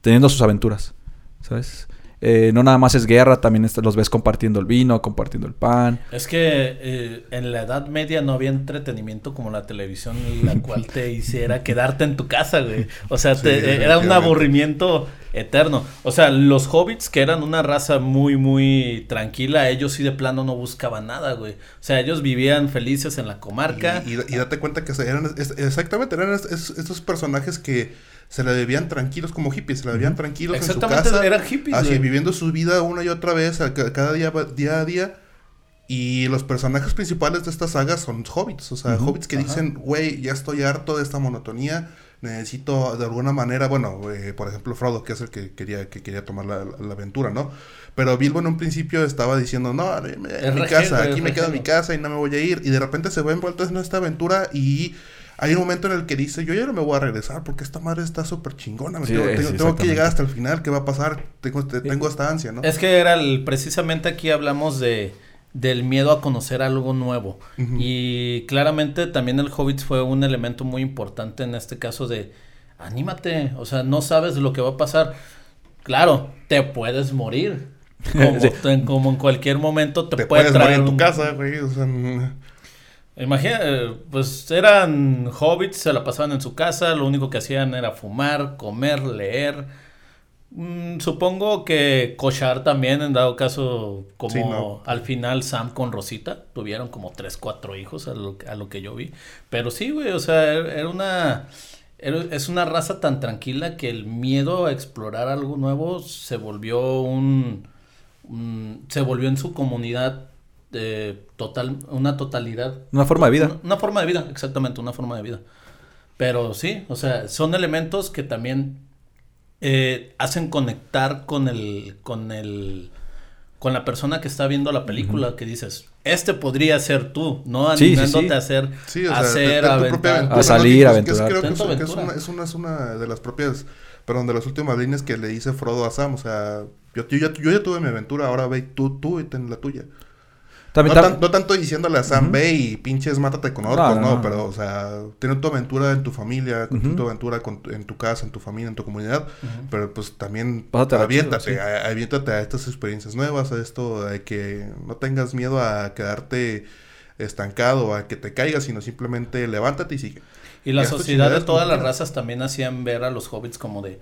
teniendo sus aventuras, ¿sabes? Eh, no nada más es guerra, también los ves compartiendo el vino, compartiendo el pan. Es que eh, en la Edad Media no había entretenimiento como la televisión, la cual te hiciera quedarte en tu casa, güey. O sea, Sí, te- eh, era un aburrimiento eterno. O sea, los hobbits, que eran una raza muy, muy tranquila, ellos sí de plano no buscaban nada, güey. O sea, ellos vivían felices en la comarca. Y, y- y date cuenta que se- eran es- exactamente, eran es- es- estos personajes que se la debían tranquilos como hippies, se la debían tranquilos en su Exactamente, casa. eran hippies, Así, güey. Viviendo su vida una y otra vez, cada día, día a día. Y los personajes principales de esta saga son hobbits, o sea, hobbits que Ajá. dicen, güey, ya estoy harto de esta monotonía, necesito de alguna manera, bueno, eh, por ejemplo, Frodo, que es el que quería, que quería tomar la, la aventura, ¿no? Pero Bilbo en un principio estaba diciendo, no, Es mi casa, aquí me quedo en mi casa y no me voy a ir. Y de repente se ve envuelto en esta aventura y hay un momento en el que dice, yo ya no me voy a regresar porque esta madre está súper chingona, Sí, tengo, tengo- sí, tengo que llegar hasta el final, ¿qué va a pasar? Tengo, te- tengo esta ansia, ¿no? Es que era el, precisamente aquí hablamos de del miedo a conocer algo nuevo. Y claramente también el Hobbit fue un elemento muy importante en este caso de anímate, o sea, no sabes lo que va a pasar. Claro, te puedes morir. Como, Sí. en, como en cualquier momento te, te puede puedes traer morir en tu un- casa, güey, o sea, Imagina, eh, pues eran hobbits, se la pasaban en su casa, lo único que hacían era fumar, comer, leer. Mm, supongo que cochar también, en dado caso, como Sí, ¿no? al final Sam con Rosita, tuvieron como tres, cuatro hijos a lo, a lo que yo vi. Pero sí, güey, o sea, era era una... era- es una raza tan tranquila que el miedo a explorar algo nuevo se volvió un... un- se volvió en su comunidad eh, total, una totalidad Una forma de vida. una, una forma de vida, exactamente, una forma de vida. Pero sí, o sea, son elementos que también eh, hacen conectar con el, con el, con la persona que está viendo la película, que dices, este podría ser tú, no Sí, sí, animándote sí. a hacer, Sí, o a sea, hacer, aventura, A salir, que aventurar. creo que Ten es, que una, es, una, es una de las propias, perdón, de las últimas líneas que le dice Frodo a Sam, o sea, yo, yo, ya, yo ya tuve mi aventura, ahora ve tú, tú y ten la tuya. También, no, tam- tan- no tanto diciéndole a Sam, ve y pinches mátate con orcos, No, no, no, no. pero, o sea, tener tu aventura en tu familia, Ujú. tu aventura con tu- en tu casa, en tu familia, en tu comunidad, pero pues también Pásatela aviéntate, chido, sí. a- aviéntate a estas experiencias nuevas, a esto, de que no tengas miedo a quedarte estancado, a que te caigas, sino simplemente levántate y sigue. Y la sociedad de todas las razas también hacían ver a los hobbits como de,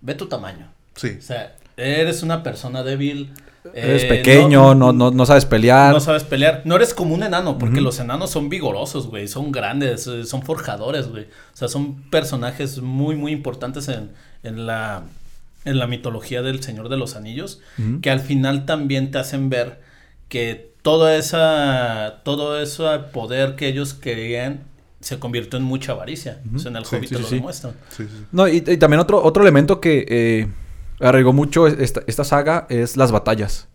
ve tu tamaño. Sí. O sea, eres una persona débil. Eres eh, pequeño, no, no, no sabes pelear. No sabes pelear. No eres como un enano, porque los enanos son vigorosos, güey. Son grandes, eh, son forjadores, güey. O sea, son personajes muy, muy importantes en, en la, en la mitología del Señor de los Anillos. Que al final también te hacen ver que toda esa, todo ese poder que ellos querían se convirtió en mucha avaricia. O sea, en el Sí, Hobbit sí, te sí, lo sí. demuestran. Sí, sí. No, y, y también otro, otro elemento que eh, arraigó mucho esta, esta saga es las batallas.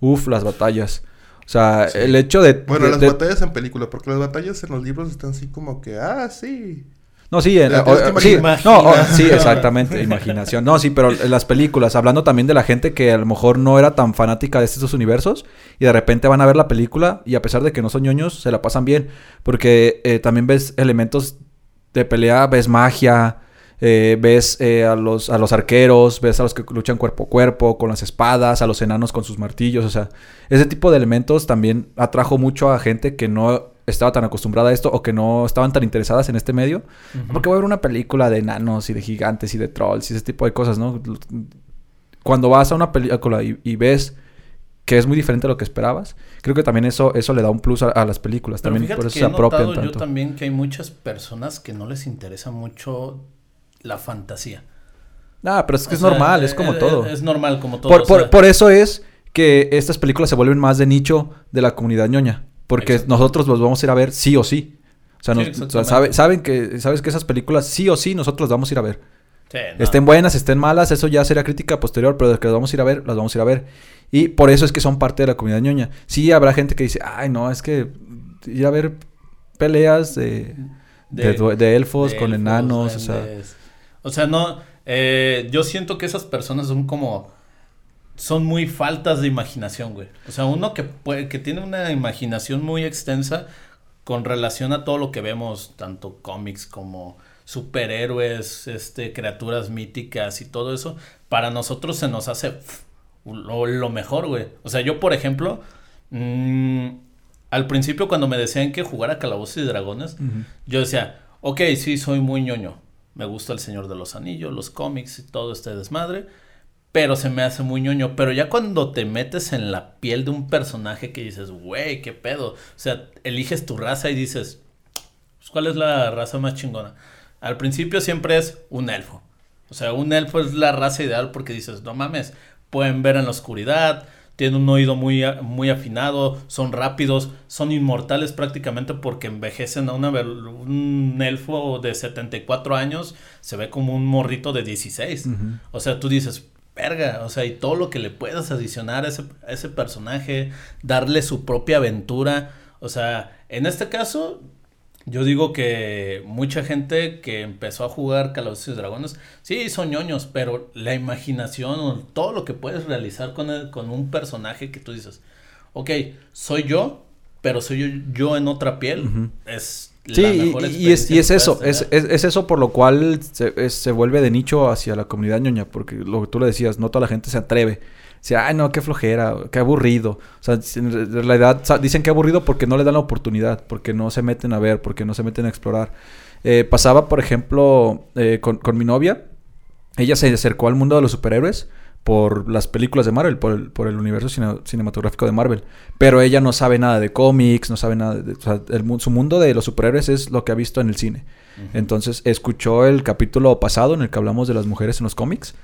Uf, las batallas. O sea, Sí. el hecho de... Bueno, de- las de- batallas en película, porque las batallas en los libros están así como que, ah, sí. No, sí, en- La o- que sí, no, o- sí, exactamente, imaginación. No, sí, pero en las películas, hablando también de la gente que a lo mejor no era tan fanática de estos universos y de repente van a ver la película y a pesar de que no son ñoños, se la pasan bien. Porque eh, también ves elementos de pelea, ves magia, eh, ves eh, a, los, a los arqueros, ves a los que luchan cuerpo a cuerpo, con las espadas, a los enanos con sus martillos, o sea, ese tipo de elementos también atrajo mucho a gente que no estaba tan acostumbrada a esto o que no estaban tan interesadas en este medio. Porque voy a ver una película de enanos y de gigantes y de trolls y ese tipo de cosas, ¿no? Cuando vas a una película y, y ves que es muy diferente a lo que esperabas, creo que también eso, eso le da un plus a, a las películas. Pero también por eso que se apropian notado yo tanto. también que hay muchas personas que no les interesa mucho la fantasía. Ah, pero es que O es sea, normal, es eh, como eh, todo. Es normal como todo. por, o por- sea, por eso es que estas películas se vuelven más de nicho de la comunidad ñoña. Porque nosotros los vamos a ir a ver sí o sí. O sea, Sí, nos- o sea, exactamente. sabe- saben que, sabes que esas películas sí o sí nosotros las vamos a ir a ver. sí, no. Estén buenas, estén malas, eso ya será crítica posterior, pero de que las vamos a ir a ver, las vamos a ir a ver. Y por eso es que son parte de la comunidad ñoña. Sí habrá gente que dice, ay no, es que ir a ver peleas de, de, elfos con elfos, enanos, o sea... O sea, no. eh, yo siento que esas personas son como. Son muy faltas de imaginación, güey. O sea, uno que, puede, que tiene una imaginación muy extensa con relación a todo lo que vemos, tanto cómics como superhéroes, este, criaturas míticas y todo eso, para nosotros se nos hace lo, lo mejor, güey. O sea, yo, por ejemplo, mm, al principio cuando me decían que jugara Calabozos y Dragones, yo decía, ok, sí, soy muy ñoño. Me gusta El Señor de los Anillos, los cómics y todo este desmadre. Pero se me hace muy ñoño. Pero ya cuando te metes en la piel de un personaje que dices, güey, qué pedo. O sea, eliges tu raza y dices, pues, ¿cuál es la raza más chingona? Al principio siempre es un elfo. O sea, un elfo es la raza ideal porque dices, no mames, pueden ver en la oscuridad, tienen un oído muy, muy afinado, son rápidos, son inmortales prácticamente porque envejecen a una, un elfo de 74 años, se ve como un morrito de 16. O sea, tú dices, verga, o sea, y todo lo que le puedas adicionar a ese, a ese personaje, darle su propia aventura. O sea, en este caso, yo digo que mucha gente que empezó a jugar Calabozos y Dragones, sí, son ñoños, pero la imaginación o todo lo que puedes realizar con, el- con un personaje que tú dices, ok, soy yo, pero soy yo, yo en otra piel, es Sí, la y, mejor y- y es, y es eso, es, es, es eso por lo cual se, es- se vuelve de nicho hacia la comunidad ñoña, porque lo que tú le decías, no toda la gente se atreve. Dice, ay no, qué flojera, qué aburrido. O sea, en re- realidad dicen que aburrido porque no le dan la oportunidad, porque no se meten a ver, porque no se meten a explorar. Eh, pasaba, por ejemplo, eh, con, con mi novia, ella se acercó al mundo de los superhéroes por las películas de Marvel, por el, por el universo cine- cinematográfico de Marvel. Pero ella no sabe nada de cómics, no sabe nada de... o sea, el mu- su mundo de los superhéroes es lo que ha visto en el cine. Entonces, escuchó el capítulo pasado en el que hablamos de las mujeres en los cómics.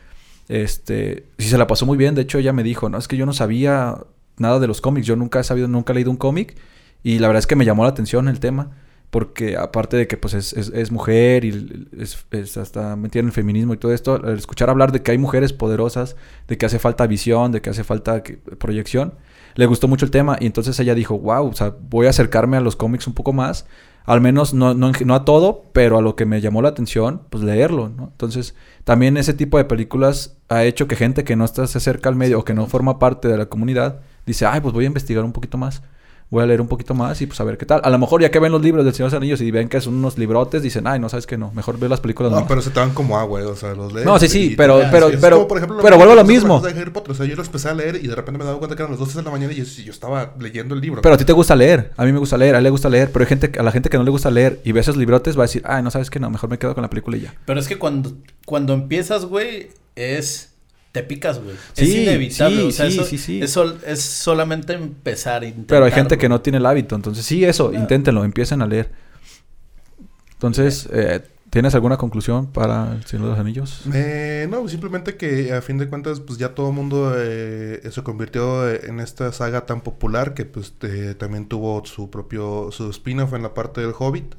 Este, y se la pasó muy bien. De hecho, ella me dijo, no, es que yo no sabía nada de los cómics. Yo nunca he sabido, nunca he leído un cómic. Y la verdad es que me llamó la atención el tema. Porque aparte de que pues es, mujer y es, hasta metida en el feminismo y todo esto, al escuchar hablar de que hay mujeres poderosas, de que hace falta visión, de que hace falta proyección, le gustó mucho el tema. Y entonces ella dijo, wow, o sea, voy a acercarme a los cómics un poco más. Al menos no, no, a todo, pero a lo que me llamó la atención, pues leerlo, ¿no? Entonces, también ese tipo de películas ha hecho que gente que no está, se acerca al medio o que no forma parte de la comunidad, dice, ay, pues voy a investigar un poquito más. Voy a leer un poquito más y pues a ver qué tal. A lo mejor ya que ven los libros del Señor de los Anillos y ven que son unos librotes, dicen, ay, no, sabes que no, mejor ver las películas. No, nomás". pero se te van como agua, o sea, los lees. No, sí, sí, y- pero- pero- pero- como, por ejemplo, pero vuelvo a lo mismo. personajes de Harry Potter, o sea, yo los empecé a leer y de repente me daba cuenta que eran las 12 de la mañana y yo, yo estaba leyendo el libro. Pero a ti te gusta leer, a mí me gusta leer, a él le gusta leer, pero hay gente, que- a la gente que no le gusta leer y ve esos librotes va a decir, ay, no sabes que no, mejor me quedo con la película y ya. Pero es que cuando, cuando empiezas, güey, es... Te picas, güey. es Sí, inevitable. sí, o sea, sí, eso- sí, sí. Es, sol- es solamente empezar. Pero hay gente que no tiene el hábito, entonces sí, eso, inténtenlo, empiecen a leer. Entonces, eh, ¿tienes alguna conclusión para El Señor de los Anillos? Eh, no, simplemente que a fin de cuentas, pues ya todo el mundo eh, se convirtió en esta saga tan popular que pues eh, también tuvo su propio, su spin-off en la parte del Hobbit.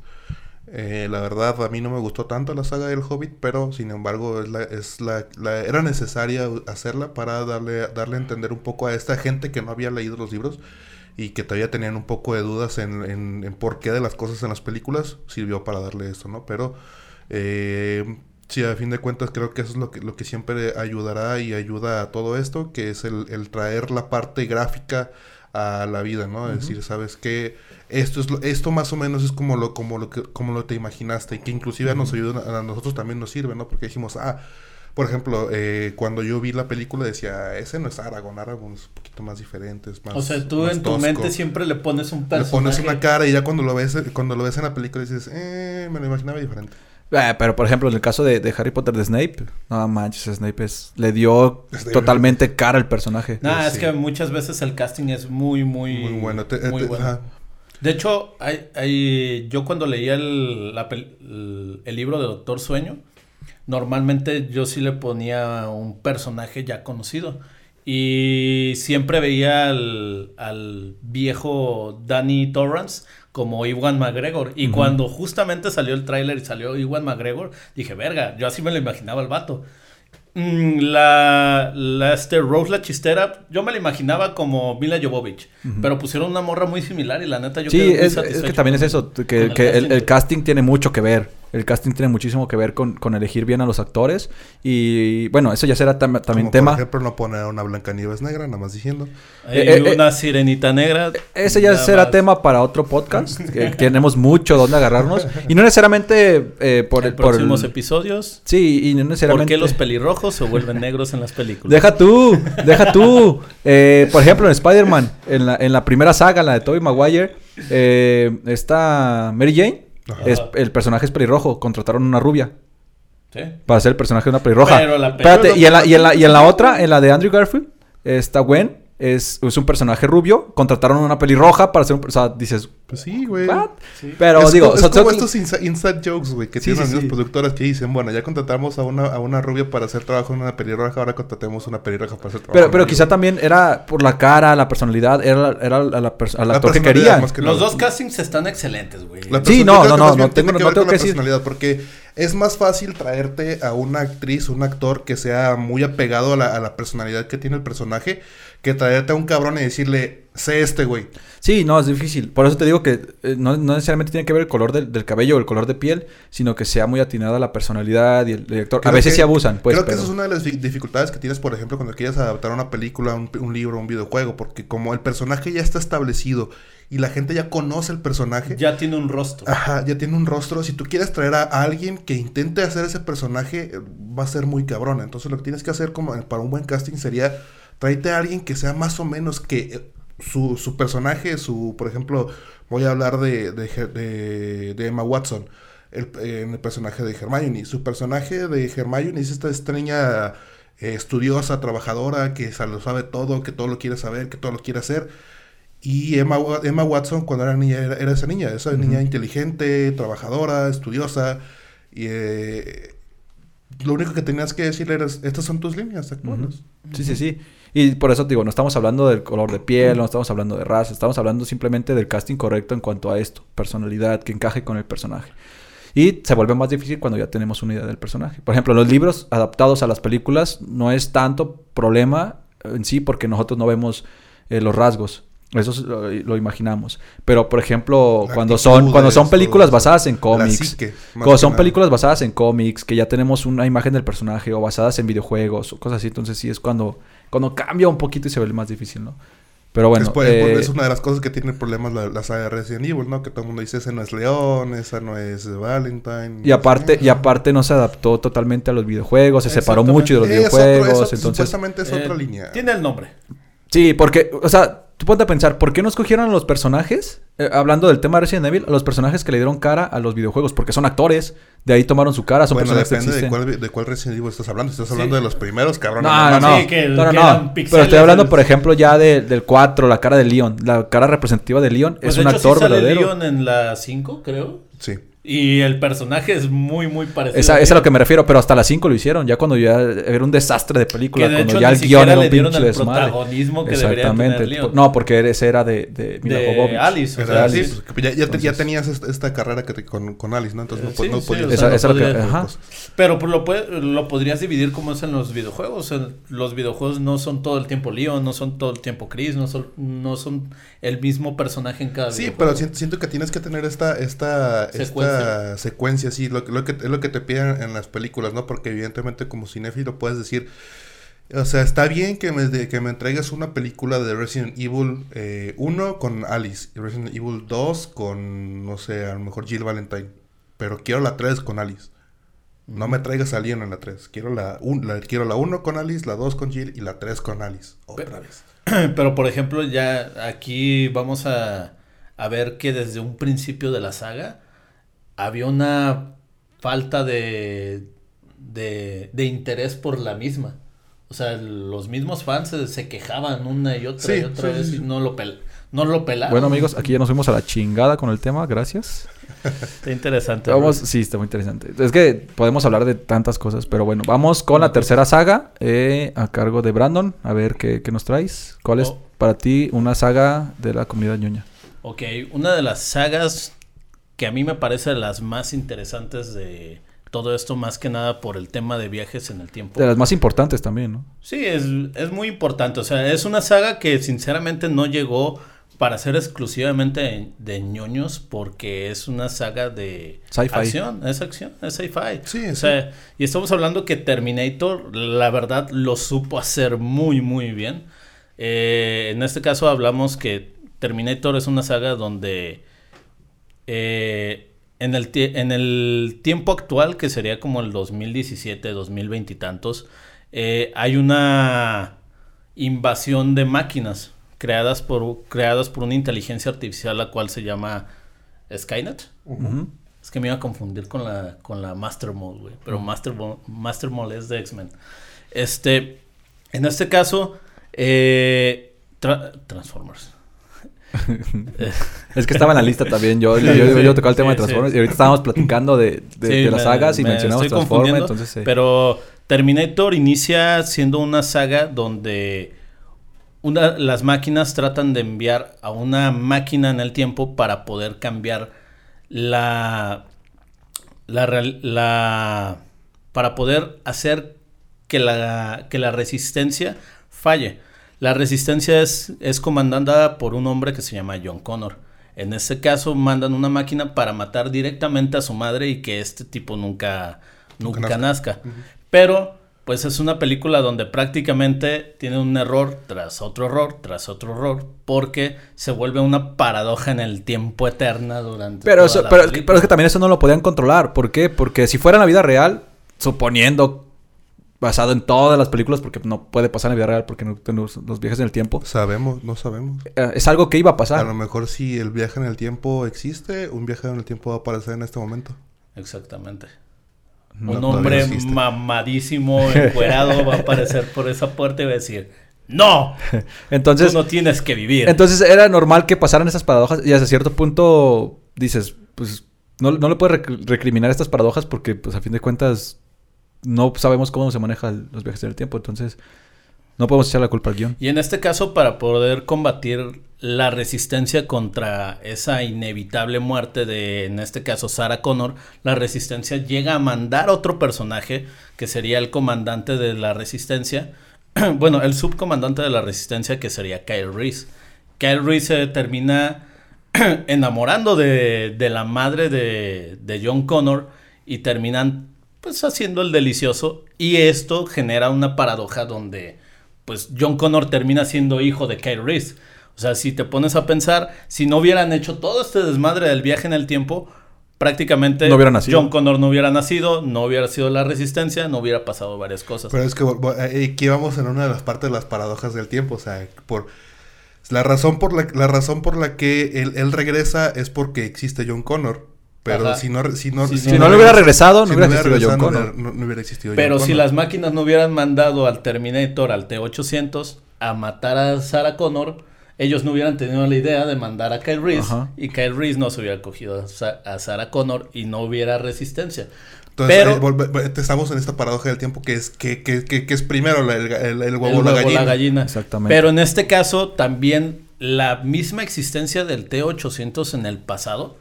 Eh, la verdad, a mí no me gustó tanto la saga del Hobbit, pero sin embargo es la, es la, la- era necesaria hacerla para darle, darle a entender un poco a esta gente que no había leído los libros y que todavía tenían un poco de dudas en, en, en por qué de las cosas en las películas, sirvió para darle esto, ¿no? Pero eh, a fin de cuentas creo que eso es lo que, lo que siempre ayudará y ayuda a todo esto, que es el, el traer la parte gráfica a la vida, ¿no? Es decir, sabes que esto es lo- esto más o menos es como lo como lo que como lo te imaginaste y que inclusive nos ayuda a nosotros también nos sirve, ¿no? Porque dijimos, ah, por ejemplo, eh, cuando yo vi la película decía, ese no es Aragorn, Aragorn es un poquito más diferente, es más O sea, tú en tu tosco". mente siempre le pones un le personaje. pones una cara y ya cuando lo ves cuando lo ves en la película dices, eh, me lo imaginaba diferente. Eh, pero por ejemplo, en el caso de, de Harry Potter de Snape, no manches, Snape es, le dio Snape. totalmente cara al personaje. Nah, es Sí. que muchas veces el casting es muy, muy, Muy bueno. Te- muy te- bueno. ajá. De hecho, hay, hay, yo cuando leía el, la el, el libro de Doctor Sueño, normalmente yo sí le ponía un personaje ya conocido. Y siempre veía al, al viejo Danny Torrance como Iwan McGregor. Y cuando justamente salió el tráiler y salió Iwan McGregor, dije, verga, yo así me lo imaginaba el vato. Mm, la, la este, Rose la chistera, yo me la imaginaba como Mila Jovovich, pero pusieron una morra muy similar y la neta yo sí, quedé muy es, es que también es eso, que, que el, casting. el casting tiene mucho que ver. El casting tiene muchísimo que ver con, con elegir bien a los actores. Y bueno, eso ya será tam- también Como, tema. Por ejemplo, no poner a una Blancanieves negra, nada más diciendo. Hay Eh, eh, una sirenita negra. Ese ya será más. tema para otro podcast. que tenemos mucho donde agarrarnos. Y no necesariamente eh, por el... Por próximos el- episodios. sí, y no ¿Por necesariamente... qué los pelirrojos se vuelven negros en las películas? Deja tú, deja tú. Eh, por ejemplo, en Spider-Man, en la, en la primera saga, la de Tobey Maguire, eh, está Mary Jane. Es, el personaje es pelirrojo. Contrataron una rubia ¿Sí? para ser el personaje de una pelirroja. Pero la Espérate, pelirroja- y en, la, y, en la, y en la otra, en la de Andrew Garfield, está Gwen. Es, es un personaje rubio. Contrataron una pelirroja para ser un... O sea, dices... Pues sí, güey. ¿What? Sí. Pero es digo... es como estos inside jokes, güey, que Sí, tienen sí, las productoras que dicen, bueno, ya contratamos a una, a una rubia para hacer trabajo en una pelirroja, ahora contratemos una pelirroja para hacer trabajo Pero, en pero quizá también era por la cara, la personalidad, era, era a la al La actor que querían. que Los dos castings están excelentes, güey. La Sí, no, no, no, no tengo- que no tengo que la decir. personalidad, porque es más fácil traerte a una actriz, un actor que sea muy apegado a la, a la personalidad que tiene el personaje, que traerte a un cabrón y decirle, sé este güey. Sí, no, es difícil. Por eso te digo que eh, no, no necesariamente tiene que ver el color del, del cabello o el color de piel, sino que sea muy atinada la personalidad y el director. Creo a veces que- sí abusan, pues. Creo que pero- esa es una de las di- dificultades que tienes, por ejemplo, cuando quieres adaptar una película, un, un libro, un videojuego, porque como el personaje ya está establecido y la gente ya conoce el personaje, Ya tiene un rostro. Ajá, ya tiene un rostro. Si tú quieres traer a alguien que intente hacer ese personaje, eh, va a ser muy cabrón. Entonces lo que tienes que hacer como para un buen casting sería tráete a alguien que sea más o menos que eh, su, su personaje, su, por ejemplo, voy a hablar de, de, Her- de- de Emma Watson, el, en el personaje de Hermione. Su personaje de Hermione es esta, niña eh, estudiosa, trabajadora, que lo sabe todo, que todo lo quiere saber, que todo lo quiere hacer. Y Emma, Emma Watson cuando era niña era, era esa niña, esa niña inteligente, trabajadora, estudiosa. Y eh, lo único que tenías que decirle era, estas son tus líneas, actuales. Sí, sí, sí. Y por eso te digo, no estamos hablando del color de piel, no estamos hablando de raza, estamos hablando simplemente del casting correcto en cuanto a esto, personalidad, que encaje con el personaje. Y se vuelve más difícil cuando ya tenemos una idea del personaje. Por ejemplo, los libros adaptados a las películas no es tanto problema en sí porque nosotros no vemos eh, los rasgos. Eso es- lo, lo imaginamos. Pero, por ejemplo, La cuando son, cuando son películas basadas en cómics, psique, cuando son nada. películas basadas en cómics, que ya tenemos una imagen del personaje o basadas en videojuegos o cosas así, entonces sí es cuando, cuando cambia un poquito y se ve más difícil, ¿no? Pero bueno, Después, eh, es una de las cosas que tiene problemas la, la saga de Resident Evil, ¿no? Que todo el mundo dice, ese no es León, esa no es Valentine. y aparte, y aparte no se adaptó totalmente a los videojuegos, se separó mucho de los Es otro- videojuegos, eso entonces... Supuestamente es Eh, otra línea. Tiene el nombre. Sí, porque, o sea, tú ponte a pensar, ¿por qué no escogieron a los personajes? eh, hablando del tema de Resident Evil, a los personajes que le dieron cara a los videojuegos, porque son actores, de ahí tomaron su cara, son Bueno, personajes que depende de cuál, de cuál Resident Evil estás hablando. Estás Sí. hablando de los primeros, cabrón. No, no, no. Sí, que- no, no, que no. eran Pero estoy hablando, por ejemplo, ya de- del 4, la cara de Leon. La cara representativa de Leon Pues es de un hecho, actor sí sale verdadero. Leon en la 5, creo. Sí. Y el personaje es muy, muy parecido. Esa, a es a lo que me refiero, pero hasta las 5 lo hicieron, ya cuando ya era un desastre de película, Que de cuando hecho ya ni el guion era un pinche el desmadre. protagonismo que debería tener Leon. No, porque ese era de, de Mila De Jovovich. Alice, o Era sea, así, sí. ya, ya, te- ya Entonces- tenías esta, esta carrera que te- con, con Alice, ¿no? Entonces no, sí, no sí, podías o sea, Esa- no lo que- ajá. Pero pues, lo, puede- lo podrías dividir como es en los videojuegos. En los videojuegos no son todo el tiempo Leon, no son todo el tiempo Chris, no son, no son el mismo personaje en cada Sí, videojuego. pero siento, siento que tienes que tener esta, esta, Secuencia. esta secuencia, sí, lo, que- lo que, es lo que te piden en las películas, ¿no? Porque evidentemente como cinéfilo puedes decir, o sea, está bien que me, de- que me entregues una película de Resident Evil eh, 1 con Alice y Resident Evil 2 con, no sé, a lo mejor Jill Valentine, pero quiero la 3 con Alice. No me traigas a Leon en la 3, quiero la, un- la, quiero la 1 con Alice, la 2 con Jill y la 3 con Alice. Otra vez. Pero por ejemplo, ya aquí vamos a, a ver que desde un principio de la saga había una falta de, de, de interés por la misma. O sea, los mismos fans se, se quejaban una y otra Sí, y otra sí, vez sí, y no lo, pel no lo pelaron. Bueno, amigos, aquí ya nos fuimos a la chingada con el tema, gracias. Está interesante. Vamos, ¿no? sí, está muy interesante. Es que podemos hablar de tantas cosas, pero bueno, vamos con la tercera saga eh, a cargo de Brandon. A ver qué, qué nos traes. ¿Cuál es Oh. para ti una saga de la comunidad ñoña? Ok, una de las sagas que a mí me parece de las más interesantes de todo esto, más que nada por el tema de viajes en el tiempo. De las más importantes también, ¿no? Sí, es, es muy importante. O sea, es una saga que sinceramente no llegó para ser exclusivamente de, de ñoños porque es una saga de Sci-fi. acción, es acción, es sci-fi. Sí, o sí. sea, y estamos hablando que Terminator, la verdad, lo supo hacer muy, muy bien. Eh, en este caso hablamos que Terminator es una saga donde eh, en, el en el tiempo actual, que sería como el 2017, 2020 y tantos, eh, hay una invasión de máquinas creadas por, creadas por una inteligencia artificial, la cual se llama Skynet. Es que me iba a confundir con la, con la Master Mode, güey. Pero Master, Master Mode es de X-Men. Este, en este caso, eh, tra- Transformers. Es que estaba en la lista también. Yo, yo, yo, yo tocaba el tema Sí, de Transformers sí. y ahorita estábamos platicando de, de, Sí, de las sagas y me mencionamos Transformers. Entonces. Pero Terminator inicia siendo una saga donde una, las máquinas tratan de enviar a una máquina en el tiempo para poder cambiar la, la, la- para poder hacer que la, que la resistencia falle. La resistencia es, es comandada por un hombre que se llama John Connor. En este caso mandan una máquina para matar directamente a su madre y que este tipo nunca, nunca, Nunca nazca. Pero pues es una película donde prácticamente tiene un error tras otro error, tras otro error, porque se vuelve una paradoja en el tiempo eterna durante Pero, toda eso, la pero, película. pero es que también eso no lo podían controlar. ¿Por qué? Porque si fuera en la vida real, suponiendo basado en todas las películas, porque no puede pasar en la vida real porque no tenemos los viajes en el tiempo, Sabemos, no sabemos. eh, es algo que iba a A pasar. lo mejor si el viaje en el tiempo existe, un viaje en el tiempo va a aparecer en este momento. Exactamente. No, un hombre mamadísimo, encuerado, va a aparecer por esa puerta y va a decir, no, Entonces, tú no tienes que vivir. entonces era normal que pasaran esas paradojas y hasta cierto punto dices, pues no, no le puedes rec- recriminar estas paradojas porque pues a fin de cuentas no sabemos cómo se manejan los viajes en el tiempo. Entonces no podemos echar la culpa al guion. Y en este caso, para poder combatir la resistencia contra esa inevitable muerte de, en este caso, Sarah Connor, la resistencia llega a mandar otro personaje que sería el comandante de la resistencia. bueno, el subcomandante de la resistencia que sería Kyle Reese. Kyle Reese se termina enamorando de, de la madre de, de John Connor y terminan pues haciendo el delicioso y esto genera una paradoja donde pues John Connor termina siendo hijo de Kyle Reese. O sea, si te pones a pensar, si no hubieran hecho todo este desmadre del viaje en el tiempo, prácticamente No. John Connor no hubiera nacido, no hubiera sido la resistencia, no hubiera pasado varias cosas. Pero es que bo- eh, aquí vamos en una de las partes de las paradojas del tiempo. O sea, por la razón por la, la razón por la que él, él regresa es porque existe John Connor. Pero Ajá. si no, si no, Si Si no le hubiera regresado, no si hubiera existido John regresado, no Connor. hubiera- No, no hubiera existido Pero John si las máquinas no hubieran mandado al Terminator, al T-800, a matar a Sarah Connor, ellos no hubieran tenido la idea de mandar a Kyle Reese Ajá. y Kyle Reese no se hubiera cogido a, Sa- a Sarah Connor y no hubiera resistencia. Entonces, pero- eh, volve- estamos en esta paradoja del tiempo que es que, que, que, que es primero la- el, el- el huevo El o la gallina. Exactamente. Pero en este caso también la misma existencia del T-800 en el pasado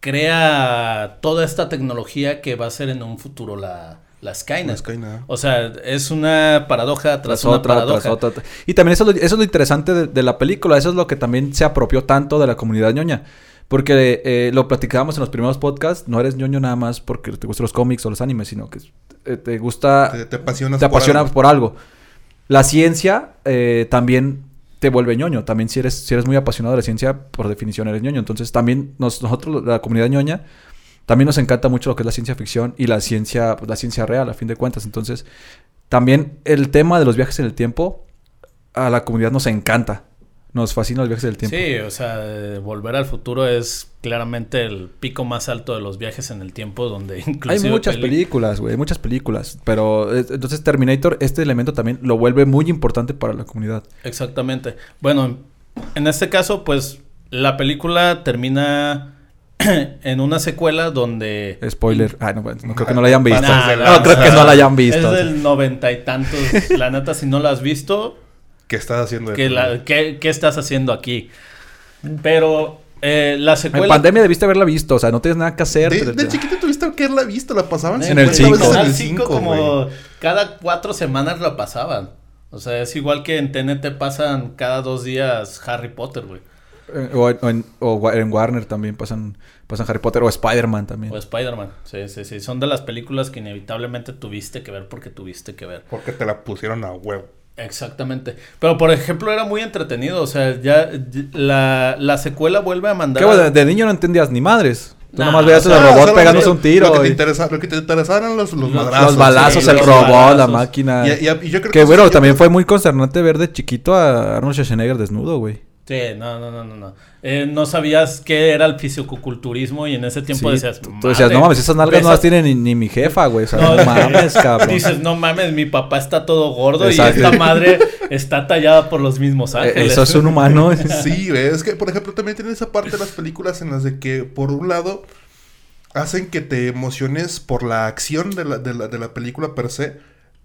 crea toda esta tecnología que va a ser en un futuro la, la Skynet. La Skynet. O sea, es una paradoja tras, tras una otra, paradoja. tras otra. Y también eso, es lo- eso es lo interesante de, de la película. Eso es lo que también se apropió tanto de la comunidad ñoña. Porque eh, lo platicábamos en los primeros podcasts. No eres ñoño nada más porque te gustan los cómics o los animes, sino que eh, te gusta... Te, te apasionas te apasiona algo. por algo. La ciencia eh, también te vuelve ñoño. También si eres, si eres muy apasionado de la ciencia, por definición eres ñoño. Entonces también nos- nosotros, la comunidad ñoña, también nos encanta mucho lo que es la ciencia ficción y la ciencia, pues, la ciencia real, a fin de cuentas. Entonces, también el tema de los viajes en el tiempo, a la comunidad nos encanta. Nos fascina los viajes en el tiempo. Sí, o sea, eh, Volver al Futuro es claramente el pico más alto de los viajes en el tiempo, donde Hay inclusive... muchas peli- películas, güey, muchas películas. Pero entonces Terminator, este elemento también lo vuelve muy importante para la comunidad. Exactamente. Bueno, en este caso, pues, la película termina en una secuela donde... Spoiler. Ah, no, no creo que no la hayan visto. No, creo que no la hayan visto. Es del noventa y tantos. La neta, si no la has visto, ¿Qué estás haciendo? de ¿qué, tu la- qué- qué estás haciendo aquí? Pero eh, la En secuela... pandemia debiste haberla visto, o sea, no tienes nada que hacer. De, de chiquito tuviste que haberla visto, la pasaban En el 50 cinco. veces en Canal el 5 5, como cada cuatro semanas la pasaban. O sea, es igual que en TNT pasan cada dos días Harry Potter, güey. Eh, o, en- o en, o wa- en Warner también pasan, pasan Harry Potter o Spider-Man también. O Spider-Man. Sí, sí, sí. Son de las películas que inevitablemente tuviste que ver porque tuviste que ver. Porque te la pusieron a huevo. Exactamente. Pero por ejemplo era muy entretenido. O sea, ya la, la secuela vuelve a mandar... ¿Qué, güey? De, niño no entendías ni madres. Tú Nah, nomás veías o sea, el robot pegándose lo- un tiro. Lo que, te interesa, lo que te interesaban eran los, los Los- madrazos. los balazos, sí, el los robot, la máquina. Y, y- y yo creo que eso bueno, sí- también fue muy consternante ver de chiquito a Arnold Schwarzenegger desnudo, güey. Sí, no, no, no, no. no. Eh, no sabías qué era el fisicoculturismo y en ese tiempo Sí, decías... tú, decías, "Madre, no mames, esas nalgas no las tiene ni, ni mi jefa, güey. O sea, No, no, mames, cabrón. Dices, no mames, mi papá está todo gordo Exacto. y esta madre está tallada por los mismos Eh, ángeles. Eso es un humano. Sí, güey, es que, por ejemplo, también tiene esa parte de las películas en las de que, por un lado, hacen que te emociones por la acción de la, de la, de la película per se,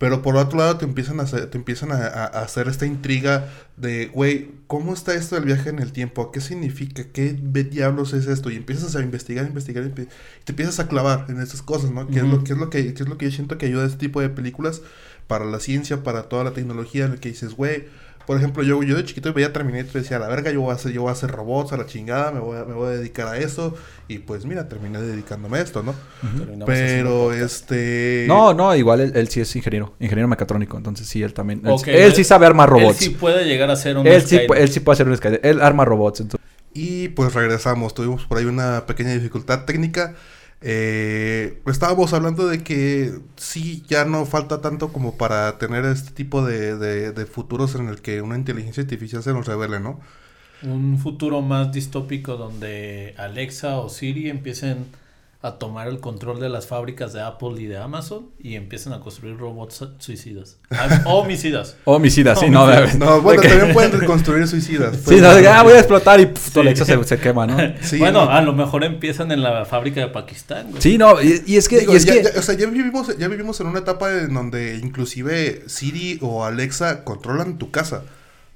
pero por otro lado te empiezan a hacer, te empiezan a, hacer esta intriga de, güey, ¿cómo está esto del viaje en el tiempo? ¿Qué significa? ¿Qué diablos es esto? Y empiezas a investigar, investigar, y te empiezas a clavar en estas cosas, ¿no? ¿Qué, es lo, qué, es lo que, qué es lo que yo siento que ayuda a este tipo de películas para la ciencia, para toda la tecnología, en el que dices, güey, por ejemplo, yo, yo de chiquito veía Terminator y decía, a la verga, yo voy a hacer, yo voy a hacer robots a la chingada, me voy a, me voy a dedicar a eso. Y pues mira, terminé dedicándome a esto, ¿no? Pero este. No, no, igual él, él sí es ingeniero, ingeniero mecatrónico, entonces sí, él también. Él, sí sabe armar robots. Él sí puede llegar a ser un Él sí, él sí puede hacer un Skynet. Él arma robots. Entonces. Y pues regresamos, tuvimos por ahí una pequeña dificultad técnica. Eh, estábamos hablando de que sí, ya no falta tanto como para tener este tipo de, de- de futuros en el que una inteligencia artificial se nos revele, ¿no? Un futuro más distópico donde Alexa o Siri empiecen a tomar el control de las fábricas de Apple y de Amazon y empiecen a construir robots suicidas. Ah, homicidas. Homicida, sí, no. Homicida. de- No, bueno, también pueden reconstruir suicidas. Sí, no, ah, voy a explotar y pff, Sí. Alexa se, se quema, ¿no? Sí, bueno, no. a lo mejor empiezan en la fábrica de Pakistán. güey. Sí, no, y, y es que, Digo, y es ya, que ya- o sea, ya vivimos, ya vivimos en una etapa en donde inclusive Siri o Alexa controlan tu casa.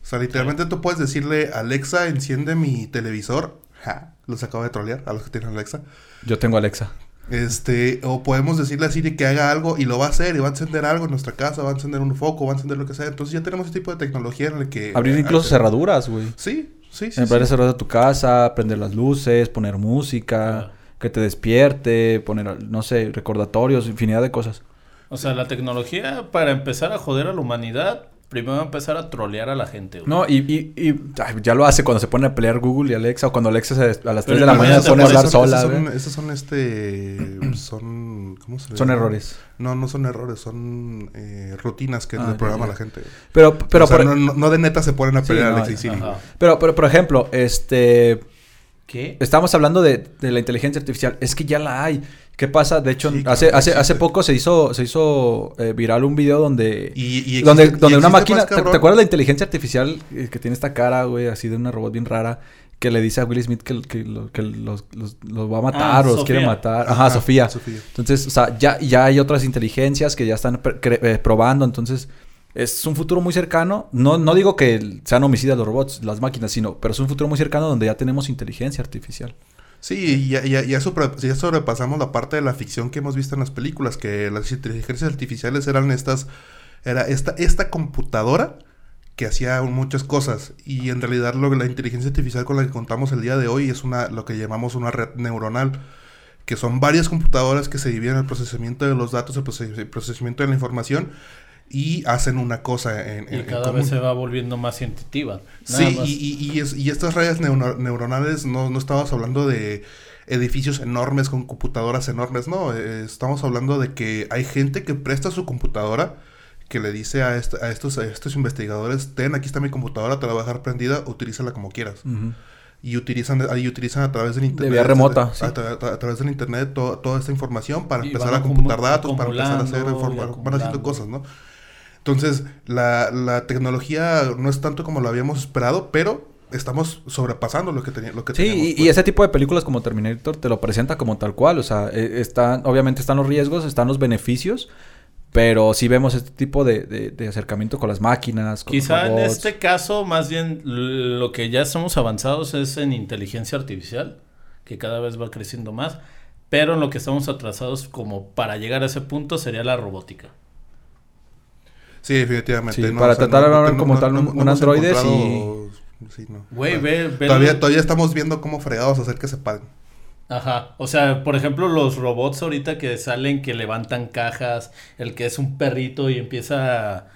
O sea, literalmente tú puedes decirle, Alexa, enciende mi televisor. Ja, los acabo de trolear a los que tienen Alexa. yo tengo Alexa. Este, o podemos decirle a Siri que haga algo y lo va a hacer y va a encender algo en nuestra casa, va a encender un foco, va a encender lo que sea. Entonces ya tenemos ese tipo de tecnología en el que... Abrir incluso hacer- cerraduras, güey. Sí, sí, sí. Abrir sí. cerraduras de tu casa, prender las luces, poner música, Ah. que te despierte, poner, no sé, recordatorios, infinidad de cosas. O sea, la tecnología para empezar a joder a la humanidad, primero a empezar a trolear a la gente. güey. No, y, y, y ay, ya lo hace cuando se pone a pelear Google y Alexa, o cuando Alexa se a las 3 Pero de la mañana se pone a hablar sola, esos son, esos son este... Son... ¿Cómo se le Son errores. No, no son errores, son eh, rutinas que Ah, le programa ya. la gente. Pero, pero, o sea, por, no, de neta se ponen a Sí, pelear no, Alexa y Siri. Pero, pero, por ejemplo, este... ¿Qué? Estamos hablando de, de la inteligencia artificial. Es que ya la hay. ¿Qué pasa? De hecho, Sí, hace, claro, hace, hace poco se hizo, se hizo eh, viral un video donde... Y, y donde existe- donde y una máquina... más ¿te, acuerdas la inteligencia artificial eh, que tiene esta cara, güey? Así de una robot bien rara. Que le dice a Will Smith que, que, lo- que los, los- los va a matar Ah, o los quiere matar. Ajá, Sofía. Sofía. Entonces, o sea, ya, ya hay otras inteligencias que ya están eh, probando. Entonces, es un futuro muy cercano. No, no digo que sean homicidas los robots, las máquinas, sino... Pero es un futuro muy cercano donde ya tenemos inteligencia artificial. Sí, ya, ya, ya, ya sobrepasamos la parte de la ficción que hemos visto en las películas, que las inteligencias artificiales eran estas, era esta, esta computadora que hacía muchas cosas. Y en realidad lo, la inteligencia artificial con la que contamos el día de hoy es una lo que llamamos una red neuronal que son varias computadoras que se dividen en el procesamiento de los datos, el procesamiento de la información y hacen una cosa en, Y en cada común. vez se va volviendo más intuitiva. Nada Sí, más. y, y, y es- y estas redes neuro- neuronales no, no estamos hablando de edificios enormes con computadoras enormes, no, eh, estamos hablando de que hay gente que presta su computadora, que le dice a, est- a estos, a estos investigadores, ten, aquí está mi computadora, te la voy a dejar prendida, utilízala como quieras. Y utilizan, ahí utilizan a través del internet. vía remota, A, sí. tra- a través del internet to- toda esta información para Y empezar a computar datos, para empezar a hacer y van haciendo cosas, ¿no? Entonces, la, la tecnología no es tanto como lo habíamos esperado, pero estamos sobrepasando lo que, tenía, lo que Sí, teníamos. y, y pues. ese tipo de películas como Terminator te lo presenta como tal cual. O sea, eh, están, obviamente están los riesgos, están los beneficios, pero sí vemos este tipo de, de- de acercamiento con las máquinas. Con los Quizá en este caso, más bien lo que ya estamos avanzados es en inteligencia artificial, que cada vez va creciendo más, pero en lo que estamos atrasados como para llegar a ese punto sería la robótica. Sí, definitivamente. Sí, para tratar de hablar como tal un- un androide, encontrado Sí, no. Güey, ve, ve Todavía, lo- todavía estamos viendo cómo fregados hacer que se paren. Ajá, o sea, por ejemplo, los robots ahorita que salen, que levantan cajas, el que es un perrito y empieza a-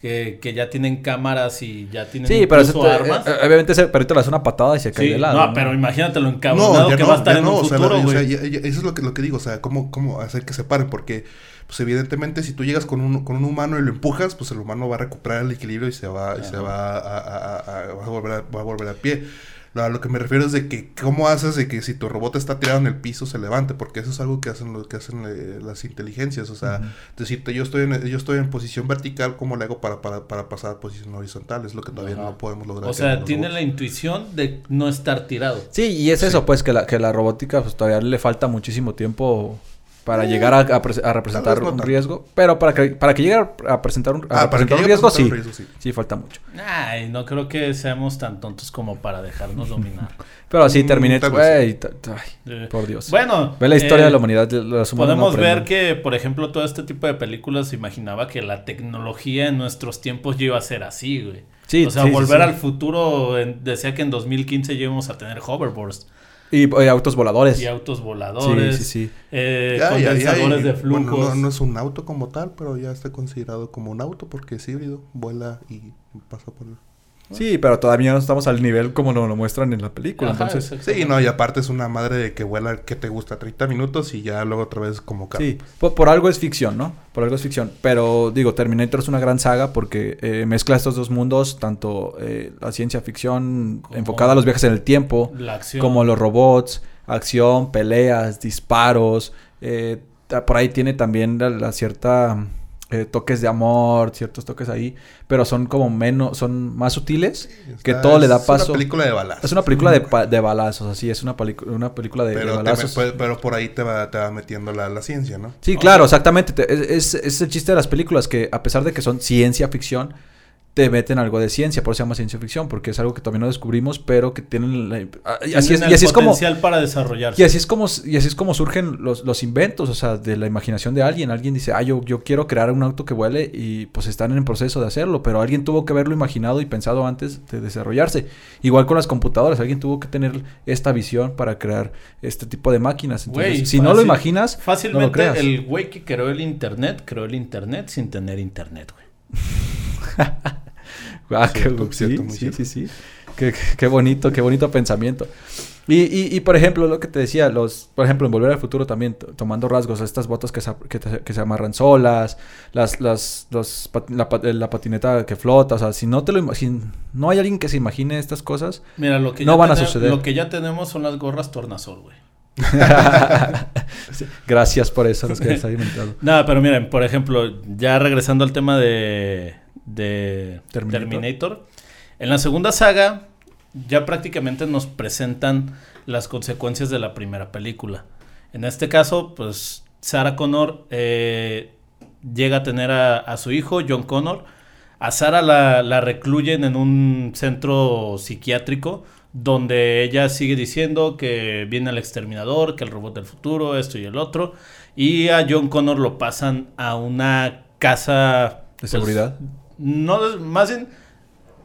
que, que ya tienen cámaras y ya tienen Sí, pero incluso te- armas. eh, obviamente ese perrito le hace una patada y se cae Sí, de lado. no, pero imagínate lo No, encabronado que no, va a estar en no, un o sea, futuro, la- o sea, güey. ya- ya- eso es lo que, lo que digo, o sea, cómo, cómo hacer que se paren, porque, pues evidentemente si tú llegas con un, con un humano y lo empujas, pues el humano va a recuperar el equilibrio y se va, y se va a, a- a- a- va a volver a, va a volver a pie. Lo, a lo que me refiero es de que cómo haces de que si tu robot está tirado en el piso se levante, porque eso es algo que hacen lo que hacen eh, las inteligencias, o sea, decirte yo estoy en yo estoy en posición vertical, ¿cómo le hago para, para, para pasar a posición horizontal? Es lo que todavía no podemos lograr. O sea, tiene robots. la intuición de no estar tirado. Sí, y es eso, pues, que la, que la robótica pues, todavía le falta muchísimo tiempo para llegar a, a pre- a representar no un tanto. riesgo. Pero para que, para que llegue a, presentar un, a Ah, un riesgo, presentar sí. un riesgo, sí. Sí, falta mucho. Ay, no creo que seamos tan tontos como para dejarnos dominar. Pero así Mm, terminé, güey. Eh, por Dios. Bueno, Ve la historia eh, de la humanidad. humanos no Podemos ver que, por ejemplo, todo este tipo de películas se imaginaba que la tecnología en nuestros tiempos ya iba a ser así, güey. Sí, o sea, sí, volver sí. al futuro en- decía que en 2015 ya íbamos a tener hoverboards Y eh, autos voladores. y autos voladores, Sí, sí, sí. eh, Ya, ya, ya, condensadores y- de flujos. bueno, no, no es un auto como tal, pero ya está considerado como un auto porque es híbrido, vuela y pasa por Sí, pero todavía no estamos al nivel como lo, lo muestran en la película. Ajá, entonces. Sí, no, y aparte es una madre de que vuela que te gusta 30 minutos y ya luego otra vez como carro. Sí, por, por algo es ficción, ¿no? Por algo es ficción. Pero digo, Terminator es una gran saga porque eh, mezcla estos dos mundos, tanto eh, la ciencia ficción Como- enfocada a los viajes en el tiempo, La acción. como los robots, acción, peleas, disparos. eh, por ahí tiene también la, la cierta eh, toques de amor, ciertos toques ahí, pero son como menos, son más sutiles, que Está- todo le da Es paso. una película de balas. Es una película de, pa- de balazos, así, es una, una película de, pero, balazos. me- pero por ahí te va, te va metiendo la, la ciencia, ¿no? Sí, claro, exactamente. Te- Es, es- es el chiste de las películas que a pesar de que son ciencia ficción, te meten algo de ciencia, por eso se llama ciencia ficción, porque es algo que todavía no descubrimos, pero que tienen la- ah, así es, Tienen y así el es como potencial para desarrollarse. y así es como y así es como surgen los, los inventos, o sea, de la imaginación de alguien. Alguien dice, ah, yo, yo quiero crear un auto que vuele y pues están en el proceso de hacerlo, pero alguien tuvo que haberlo imaginado y pensado antes de desarrollarse. Igual con las computadoras, alguien tuvo que tener esta visión para crear este tipo de máquinas. Entonces, si no lo imaginas, no lo Fácilmente creas. el güey que creó el internet, creó el internet sin tener internet, güey. Ah, qué- Cierto, sí, sí, cierto. sí, sí. Qué, qué- qué bonito, qué bonito pensamiento. Y, y, y, por ejemplo, lo que te decía, los, por ejemplo, en Volver al Futuro también, to- tomando rasgos, estas botas que se, que, te- que se amarran solas, las, las, los la, pat- la patineta que flota, o sea, si no te lo si no hay alguien que se imagine estas cosas, Mira, lo que No ya van a suceder. Lo que ya tenemos son las gorras tornasol, güey. Gracias por eso, los que les ha inventado. Nada, pero miren, por ejemplo, ya regresando al tema de, de Terminator. Terminator. en la segunda saga ya prácticamente nos presentan las consecuencias de la primera película. En este caso, pues Sarah Connor eh, llega a tener a, a su hijo, John Connor. A Sarah la, la recluyen en un centro psiquiátrico donde ella sigue diciendo que viene el exterminador, que el robot del futuro, esto y el otro. Y a John Connor lo pasan a una casa... ¿De pues, seguridad? no, de- más bien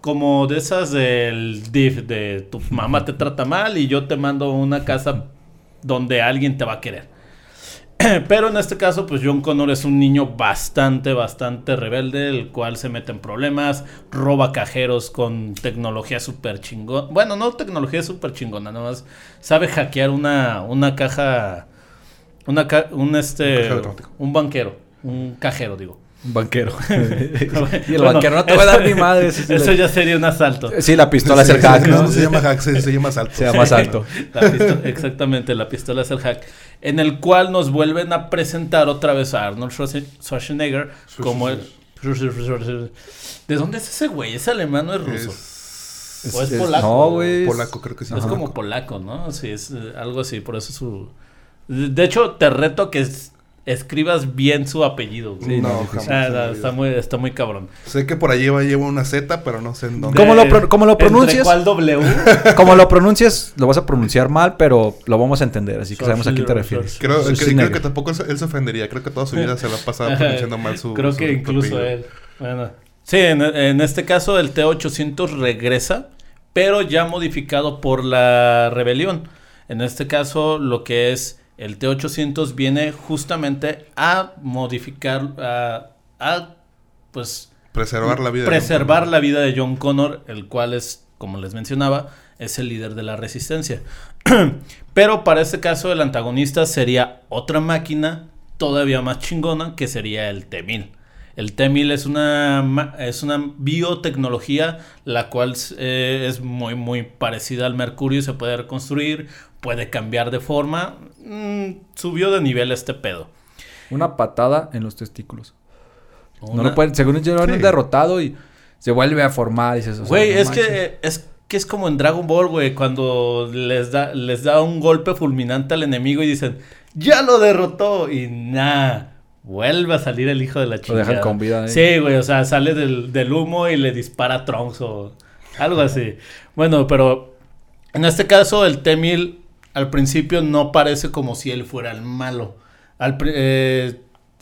como de esas del DIF, de tu mamá te trata mal y yo te mando a una casa donde alguien te va a querer. Pero en este caso, pues John Connor es un niño bastante, bastante rebelde, el cual se mete en problemas, roba cajeros con tecnología súper chingona. Bueno, no tecnología súper chingona, nada más sabe hackear una, una caja, una ca- un este, un banquero, un cajero, digo. Un banquero. y el Bueno, banquero no te va a dar ni madre. si Eso le- ya sería un asalto. Sí, la pistola es el Sí, hack. No, no se llama hack, se, se llama salto. Se llama salto. La pisto- exactamente, la pistola es el hack. En el cual nos vuelven a presentar otra vez a Arnold Schwarze- Schwarzenegger como el... ¿De dónde es ese güey? ¿Es alemán o es ruso? Es ¿O es polaco? No, güey. polaco, creo que sí. es Ajá. como polaco, ¿no? Sí, es eh, algo así, por eso su... De hecho, te reto que es- escribas bien su apellido. güey. Sí, no, no, jamás. Ah, no, está, muy, está muy cabrón. Sé que por ahí lleva, lleva una Z, pero no sé en dónde. ¿Cómo lo De- pro- cómo lo ¿entre pronuncias? cuál W? Como lo pronuncies, lo vas a pronunciar mal, pero lo vamos a entender, así que sabemos a quién te refieres. Creo, creo que tampoco él se- él se ofendería. Creo que toda su vida se la ha pasado pronunciando mal su. Creo su que incluso apellido. él. Bueno. Sí, en, en este caso el T-800 regresa pero ya modificado por la rebelión. En este caso, lo que es el T-800 viene justamente a modificar, a, a, pues Preservar la vida. de preservar John la vida de John Connor, el cual es, como les mencionaba, es el líder de la resistencia. Pero para este caso el antagonista sería otra máquina todavía más chingona que sería el T-1000. El T-1000 es una, es una biotecnología la cual eh, es muy muy parecida al Mercurio, se puede reconstruir, puede cambiar de forma. Mm, subió de nivel este pedo. Una patada en los testículos. No Una- lo pueden, según yo, lo han Sí. derrotado y se vuelve a formar. Y sea, Güey, no es manches. que es que es como en Dragon Ball, güey, cuando les da les da un golpe fulminante al enemigo y dicen, "Ya lo derrotó" y nada, vuelve a salir el hijo de la Lo chingada. dejan con vida. ahí. Sí, güey, o sea, sale del, del humo y le dispara a Trunks o algo así. Bueno, pero en este caso el T-1000 al principio no parece como si él fuera el malo. Eh,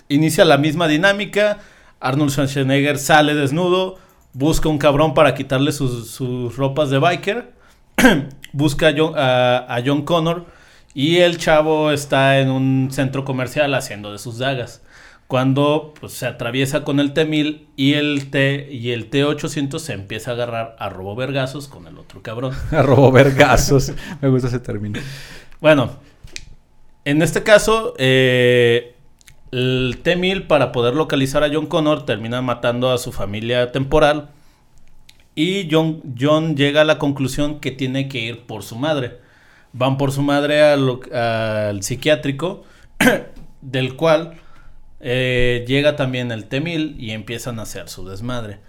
inicia la misma dinámica, Arnold Schwarzenegger sale desnudo, busca un cabrón para quitarle sus, ropas de biker, busca a John Connor y el chavo está en un centro comercial haciendo de sus dagas. Cuando pues, se atraviesa con el T-1000 y el T y el T-800 se empieza a agarrar a robo vergazos con el otro cabrón. Robó vergazos. Me gusta ese término. Bueno, en este caso, eh, el T-1000 para poder localizar a John Connor termina matando a su familia temporal y John, John llega a la conclusión que tiene que ir por su madre. Van por su madre al, al psiquiátrico, del cual eh, llega también el T-1000 y empiezan a hacer su desmadre.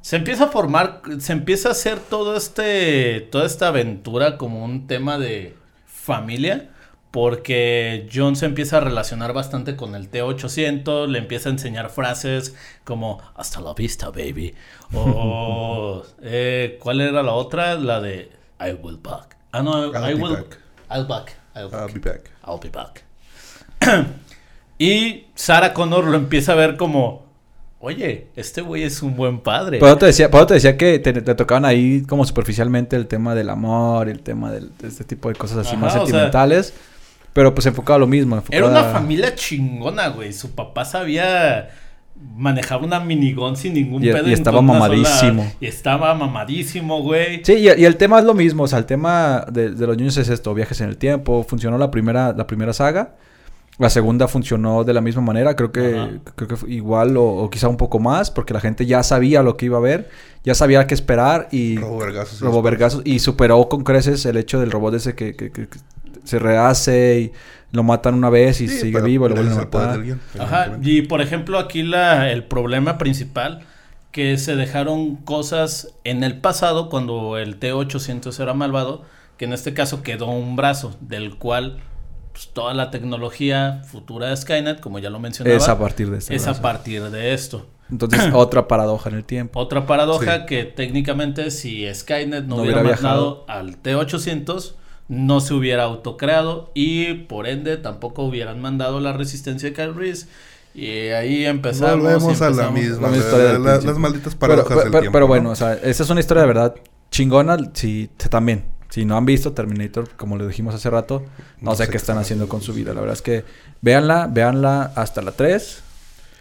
Se empieza a formar, se empieza a hacer todo este, toda esta aventura como un tema de familia, porque John se empieza a relacionar bastante con el T800, le empieza a enseñar frases como hasta la vista, baby. O eh, ¿cuál era la otra? La de I will back. Ah, no, I'll I will back. I'll back. I'll back. I'll be back. I'll be back. y Sarah Connor lo empieza a ver como, oye, este güey es un buen padre. Por eso te decía, por eso te decía que te, te tocaban ahí como superficialmente el tema del amor, el tema del, de este tipo de cosas así Ajá, más sea- sentimentales. pero pues enfocado a lo mismo. Era una a- familia chingona, güey. Su papá sabía manejar una minigón sin ningún Y- pedo. y estaba sola- mamadísimo. y estaba mamadísimo, güey. Sí, y, y el tema es lo mismo. O sea, el tema de, de los niños es esto: viajes en el tiempo. Funcionó la primera, la primera saga. La segunda funcionó de la misma manera. Creo que, creo que fue igual o, o quizá un poco más. Porque la gente ya sabía lo que iba a ver. Ya sabía qué esperar. Y Robo vergazos. robó vergazos. Y superó con creces el hecho del robot ese que, que- que- que se rehace y lo matan una vez y Sí, sigue pero vivo y lo vuelven a matar. guion, Ajá. Y por ejemplo, aquí la, el problema principal que se dejaron cosas en el pasado cuando el T800 era malvado, que en este caso quedó un brazo, del cual pues, toda la tecnología futura de Skynet, como ya lo mencionaba, Es a partir de este es a partir de esto. Entonces, otra paradoja en el tiempo. Otra paradoja Sí. que técnicamente si Skynet no, No hubiera, hubiera mandado al T800 no se hubiera autocreado y por ende tampoco hubieran mandado la resistencia de Kyle Reese y ahí empezamos. Volvemos a la empezamos. misma. La misma la- historia la- las malditas paradojas pero- del pero- tiempo. pero ¿no? bueno, o sea, esa es una historia de verdad chingona. Si también, si no han visto Terminator, como le dijimos hace rato, no, sé qué están haciendo con su vida. La verdad es que véanla, véanla hasta la 3.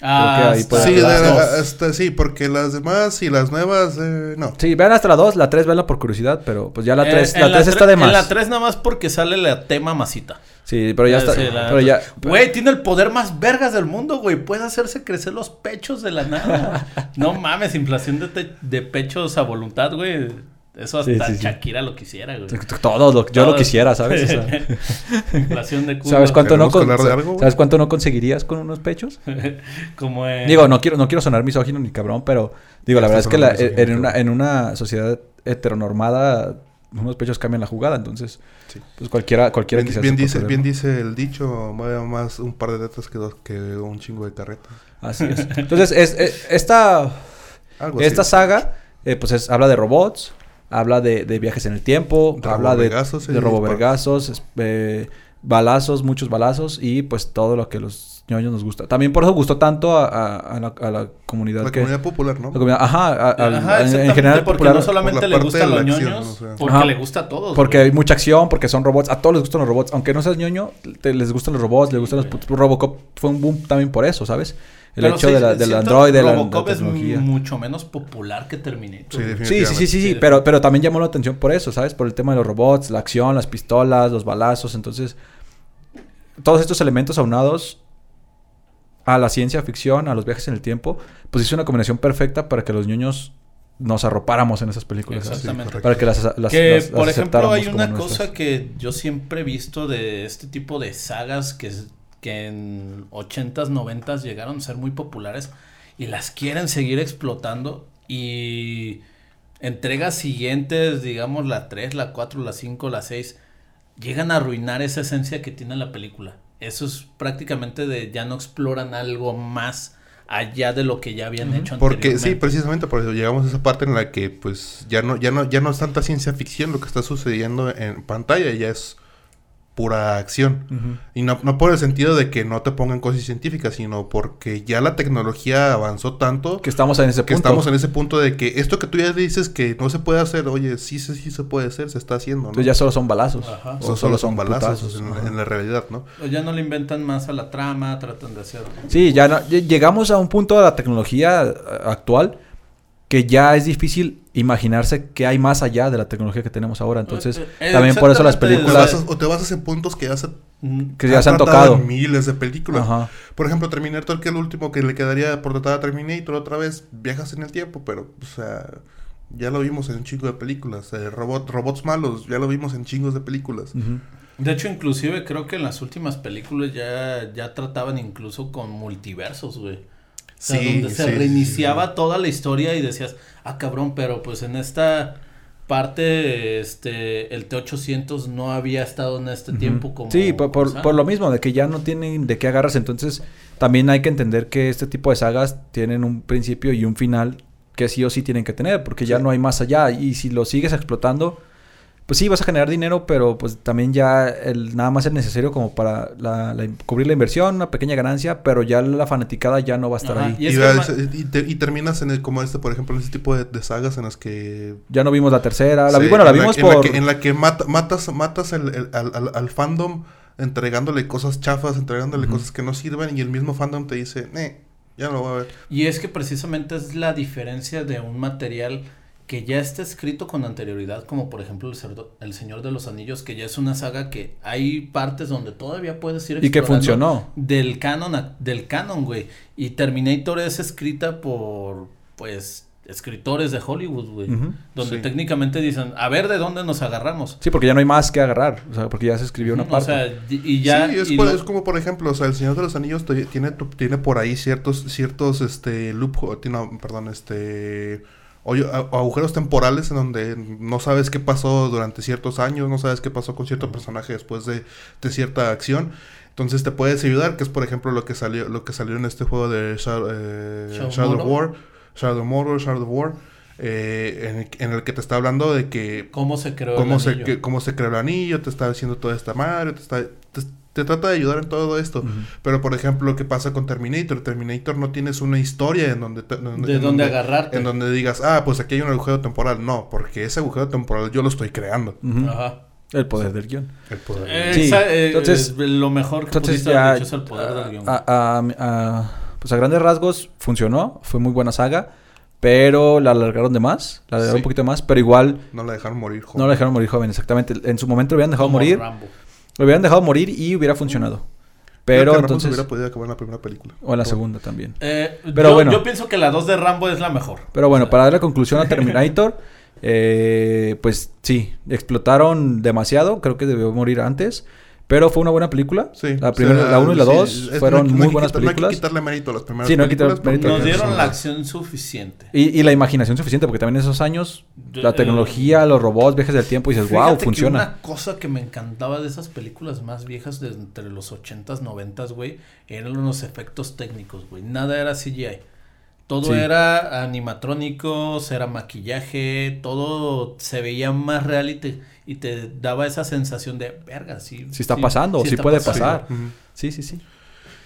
Ah, Creo que ahí hasta puede Sí, de- dos. este, sí, porque las demás y las nuevas, eh, no. Sí, vean hasta la 2, la 3 véanla por curiosidad, pero pues ya la Eh, 3, en la 3 está de más. En la 3 nada más porque sale la tema masita. Sí, pero ya Eh, está. sí, la pero ya. Güey, tiene el poder más vergas del mundo, güey. Puede hacerse crecer los pechos de la nada. no mames, inflación de, te- de pechos a voluntad, güey. Eso hasta sí, sí. Shakira lo quisiera, güey. Todo lo, yo lo quisiera, ¿sabes? O sea, inflación de culo. ¿Sabes cuánto no. ¿Sabes cuánto no conseguirías con unos pechos? Como en... Digo, no quiero, no quiero sonar misógino ni cabrón, pero digo, la verdad es que la- misógino, en, una, en una sociedad heteronormada, unos pechos cambian la jugada, entonces, Sí. pues cualquiera, cualquiera Bien, bien dice, bien dice el dicho, mueve más un par de tetas que, dos, que un chingo de carreta. Así es. Entonces, es, es- esta, Algo esta así. saga, eh, pues es- habla de robots, habla de, de viajes en el tiempo, Robo habla de, vergazos, de sí, robo dispara. vergazos, es- eh, balazos, muchos balazos y pues todo lo que los ñoños nos gusta. También por eso gustó tanto a, a- a la, a la comunidad La que... comunidad popular, ¿no? la comunidad- ajá, a- Ajá, en- general porque popular. no solamente por le gustan de los acción, ñoños, o sea. porque Ajá. le gusta a todos. Porque güey. hay mucha acción, porque son robots. A todos les gustan los robots. Aunque no seas ñoño, te- les gustan los robots, les gustan los... güey. putos- Robocop fue un boom también por eso, ¿sabes? El Pero hecho sí, de la, del Android, de la, la Robocop es tecnología. mucho menos popular que Terminator. Sí. Sí, sí, sí, sí, pero, pero también llamó la atención por eso, ¿sabes? Por el tema de los robots, la acción, las pistolas, los balazos. Entonces, todos estos elementos aunados a la ciencia ficción, a los viajes en el tiempo, pues hizo una combinación perfecta para que los niños nos arropáramos en esas películas. Exactamente. Para que las, las, que, las- las por ejemplo, hay una nuestras. cosa que yo siempre he visto de este tipo de sagas que, es- que en 80s, 90s llegaron a ser muy populares y las quieren seguir explotando y entregas siguientes, digamos la 3, la 4, la 5, la 6, llegan a arruinar esa esencia que tiene la película. Eso es prácticamente de ya no exploran algo más allá de lo que ya habían hecho Porque sí, precisamente por eso llegamos a esa parte en la que pues ya no ya no ya no es tanta ciencia ficción lo que está sucediendo en pantalla, ya es pura acción. Y no, no por el sentido de que no te pongan cosas científicas, sino porque ya la tecnología avanzó tanto Que estamos en ese que punto. estamos en ese punto de que esto que tú ya dices que no se puede hacer, oye, sí, sí, sí se puede hacer, se está haciendo, ¿no? Entonces ya solo son balazos. Ajá. o solo son balazos en, la realidad, ¿no? O ya no le inventan más a la trama, tratan de hacer... Sí, ya no- ll- llegamos a un punto de la tecnología eh, actual que ya es difícil imaginarse que hay más allá de la tecnología que tenemos ahora. Entonces, Eh, eh, también por eso las exactamente, O te, películas... o te basas en puntos que ya se, Que ya se han tocado. en miles de películas. Ajá. Por ejemplo, Terminator, que es el último que le quedaría por tratar a Terminator otra vez, viajas en el tiempo, pero, o sea, ya lo vimos en un chingo de películas. Eh, robot, robots malos, ya lo vimos en chingos de películas. De hecho, inclusive creo que en las últimas películas ya, ya trataban incluso con multiversos, güey. O sea, Sí, donde se sí, reiniciaba sí. toda la historia y decías, ah, cabrón, pero pues en esta parte, este, el T-800 no había estado en este tiempo como... Sí, por, por- por lo mismo, de que ya no tienen de qué agarras. Entonces, también hay que entender que este tipo de sagas tienen un principio y un final que sí o sí tienen que tener, porque ya no hay más allá. Y si lo sigues explotando, pues sí, vas a generar dinero, pero pues también ya el, nada más es necesario como para la- la- cubrir la inversión, una pequeña ganancia, pero ya la fanaticada ya no va a estar Ajá, ahí. Y Y, es que va- ma- y te- y terminas en el, como este, por ejemplo, en este tipo de, de sagas en las que... Ya no vimos la tercera. La, vi- Sí, bueno, la en vimos en la por... que, en la que mata- matas, matas el- el- al, al- al fandom entregándole cosas chafas, entregándole cosas que no sirven y el mismo fandom te dice, eh, ya no lo voy a ver. Y es que precisamente es la diferencia de un material que ya está escrito con anterioridad, como por ejemplo el, Cerdo- el Señor de los Anillos, que ya es una saga que hay partes donde todavía puedes ir Y que funcionó. Del canon, a- del canon, güey. Y Terminator es escrita por, pues, escritores de Hollywood, güey. Donde Sí. técnicamente dicen, a ver de dónde nos agarramos. Sí, porque ya no hay más que agarrar. O sea, porque ya se escribió una Ujú, parte. O sea, y ya... sí, es, y por- lo- es como por ejemplo, o sea, el Señor de los Anillos tiene, tu- tiene por ahí ciertos, ciertos, este, loop, no, perdón, este, agujeros temporales en donde no sabes qué pasó durante ciertos años, no sabes qué pasó con cierto personaje después de, de cierta acción. Entonces te puedes ayudar, que es por ejemplo lo que salió, lo que salió en este juego de Shadow, eh, Shadow Mordor. War, Shadow Mordor, Shadow War, eh, en, el, en el que te está hablando de que ¿Cómo se creó cómo el se, anillo? que- cómo se creó el anillo, te está diciendo toda esta madre, te, está, te, trata de ayudar en todo esto. Pero por ejemplo, lo que pasa con Terminator, Terminator no tienes una historia en donde... te- en De en dónde agarrarte. En donde digas, ah, pues aquí hay un agujero temporal. No, porque ese agujero temporal yo lo estoy creando. Ajá. El poder del guion. El poder. Eh, Sí, esa- eh, entonces- eh, lo mejor que Entonces ya... es el poder del guion. a, pues a grandes rasgos funcionó. Fue muy buena saga. Pero la alargaron de más. La alargaron Sí. un poquito más. Pero igual No la dejaron morir, joven. no la dejaron morir joven. Exactamente. En su momento lo hubieran dejado Como morir. Rambo. Lo hubieran dejado morir y hubiera funcionado. Pero que entonces... hubiera podido acabar en la primera película. O en la segunda también. Eh, Pero yo, bueno. yo pienso que la 2 de Rambo es la mejor. Pero bueno, para darle conclusión a Terminator, eh, pues sí, explotaron demasiado. Creo que debió morir antes. Pero fue una buena película. Sí. La o primera, sea, la 1 y la sí, 2 es- fueron no que- muy que buenas quitar- No hay películas. que quitarle mérito a las primeras Sí, no hay que películas. quitarle mérito. Nos dieron son- la acción suficiente. Y, y la imaginación suficiente, porque también en esos años, la Eh, tecnología, los robots, viajes del tiempo, y dices, wow, Fíjate que funciona. Una cosa que me encantaba de esas películas más viejas de entre los 80s, 90s, güey, eran los efectos técnicos, güey. Nada era CGI. Todo Sí. era animatrónicos, era maquillaje, todo se veía más real y te, y te daba esa sensación de, verga, sí. Sí está pasando, sí está puede pasando". pasar. Sí, sí, sí.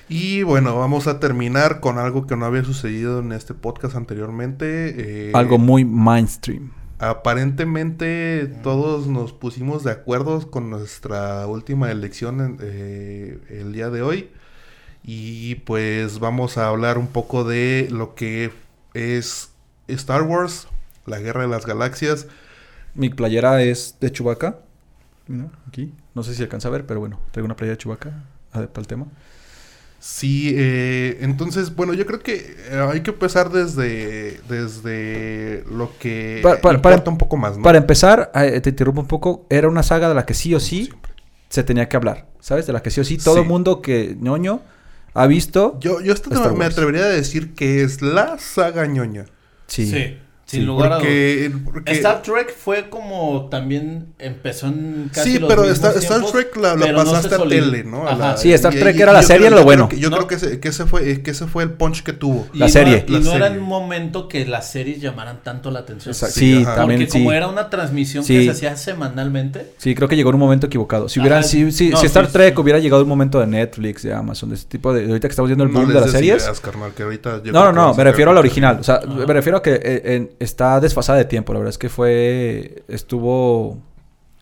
Y bueno, vamos a terminar con algo que no había sucedido en este podcast anteriormente. eh, Algo muy mainstream. Aparentemente todos nos pusimos de acuerdo con nuestra última elección en- eh, el día de hoy. Y pues vamos a hablar un poco de lo que es Star Wars, la Guerra de las Galaxias. Mi playera es de. Mira, Aquí. No sé si alcanza a ver, pero bueno, traigo una playera de Chewbacca. Adepto al tema. Sí, eh, entonces, bueno, yo creo que eh, hay que empezar desde, desde lo que Pa- pa- importa para- un poco más, ¿no? Para empezar, eh, te interrumpo un poco. Era una saga de la que sí o sí Siempre. se tenía que hablar. ¿Sabes? De la que sí o sí todo el Sí. mundo que ñoño ha visto. Yo, yo hasta Star me Wars. atrevería a decir que es la saga ñoña. Sí. Sí, sin Sí, lugar a dudas. Porque, Star Trek fue como también empezó en casi sí, los pero mismos Star, Star tiempos, Trek la, la pero no pasaste se a tele, ¿no? A la- Sí, Star Trek y- era la serie, creo- lo yo bueno. creo que- yo No. creo que ese, que ese fue que ese fue el punch que tuvo. Y La no- serie. y La no era el momento que las series llamaran tanto la atención. Exacto. Sí, ajá. también Porque sí. como era una transmisión Sí. que se hacía semanalmente, Sí, creo que llegó en un momento equivocado. Si hubieran, Ajá, si, si, no, si Star sí, Trek sí. hubiera llegado un momento de Netflix, de Amazon, de ese tipo de. Ahorita que estamos viendo el No boom de las series. No, no, no, me refiero a la original. O sea, me refiero a que eh, en- está desfasada de tiempo. La verdad es que fue. Estuvo.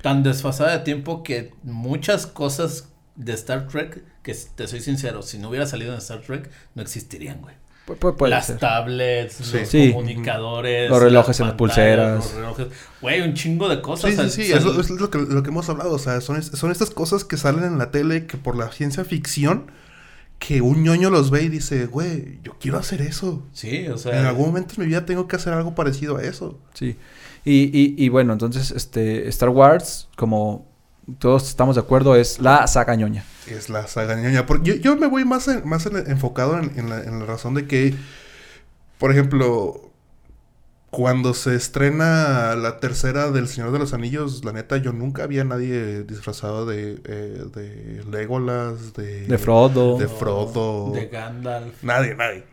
tan desfasada de tiempo que muchas cosas de Star Trek, que te soy sincero, si no hubiera salido en Star Trek, no existirían, güey. pu- pu- puede las ser. tablets, Sí. los Sí. comunicadores, Los relojes en las pulseras. Los relojes. Güey, un chingo de cosas. Sí, sí, sí, es, lo, es lo que, lo que hemos hablado, o sea, son, es- son estas cosas que salen en la tele que por la ciencia ficción, que un ñoño los ve y dice, güey, yo quiero hacer eso. Sí, o sea. En algún momento en mi vida tengo que hacer algo parecido a eso. Sí. Y, y, y bueno, entonces, este. Star Wars, como todos estamos de acuerdo, es la saga ñoña. Es la saga ñoña. Porque yo, yo me voy más, en- más en- enfocado en, en la, en la razón de que, por ejemplo, cuando se estrena la tercera del Señor de los Anillos, la neta, yo nunca había nadie disfrazado de, eh, de Legolas, de, De Frodo. de Frodo. De Gandalf. Nadie, nadie.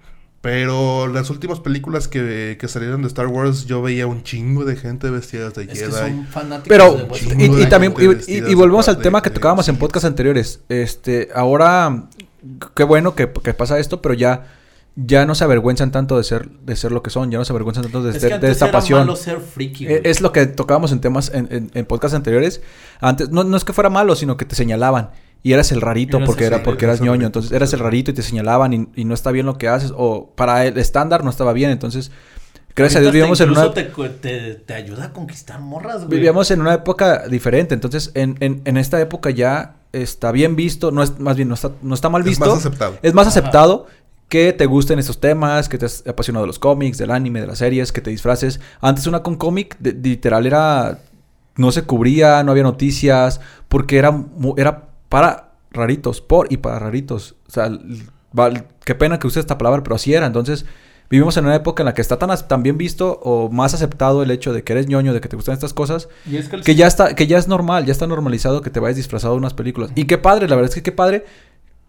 Pero las últimas películas que, que salieron de Star Wars, yo veía un chingo de gente vestida de Es que Jedi. son fanáticos Pero, de y, y también, y- volvemos al tema que de- tocábamos en podcast anteriores. Este, ahora, qué bueno que, que pasa esto, pero ya, ya no se avergüenzan tanto de ser, de ser lo que son, ya no se avergüenzan tanto de, Es ser- que de antes esta era pasión. malo ser friki, güey. Es lo que tocábamos en temas, en, en, en podcasts anteriores. Antes, no, no es que fuera malo, sino que te señalaban. Y eras el rarito porque era porque eras ñoño. Entonces eras el rarito y te señalaban y, y no está bien lo que haces. O para el estándar no estaba bien. Entonces, gracias a Dios vivíamos en una... Te, te, te ayuda a conquistar morras, güey. Vivíamos en una época diferente, entonces en, en, en esta época ya está bien visto, no es más bien no está, no está mal Es visto, más aceptado. es más Ajá. aceptado que te gusten estos temas, que te has apasionado de los cómics, del anime, de las series, que te disfraces. Antes una con cómic de- literal era no se cubría, no había noticias, porque era era para raritos, por y para raritos. O sea, val- qué pena que use esta palabra, pero así era. Entonces, vivimos en una época en la que está tan, bien visto o más aceptado el hecho de que eres ñoño, de que te gustan estas cosas, Y es que el que ya está, que ya es normal, ya está normalizado que te vayas disfrazado de unas películas. Y qué padre, la verdad es que qué padre.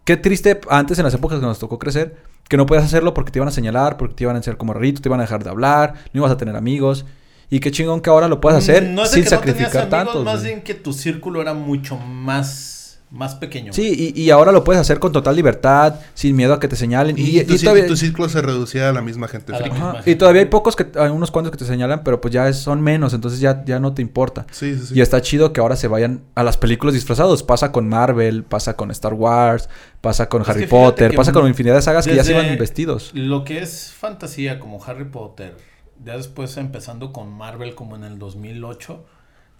Qué triste antes en las épocas que nos tocó crecer, que no podías hacerlo porque te iban a señalar, porque te iban a hacer como rarito, te iban a dejar de hablar, no ibas a tener amigos. Y qué chingón que ahora lo puedas hacer Mm, No es sin que no sacrificar amigos, tanto. Más bien que tu círculo era mucho más, más pequeño. Sí, y, y ahora lo puedes hacer con total libertad, sin miedo a que te señalen. Y, Y, tu, y todavía, tu círculo se reducía a la misma gente. La y todavía hay pocos que, hay unos cuantos que te señalan, pero pues ya es- son menos, entonces ya, ya no te importa. Sí, sí, sí. Y está chido que ahora se vayan a las películas disfrazados. Pasa con Marvel, pasa con Star Wars, pasa con Es Harry Potter, pasa con infinidad de sagas que ya se iban vestidos. Lo que es fantasía como Harry Potter, ya después empezando con Marvel como en el 2008,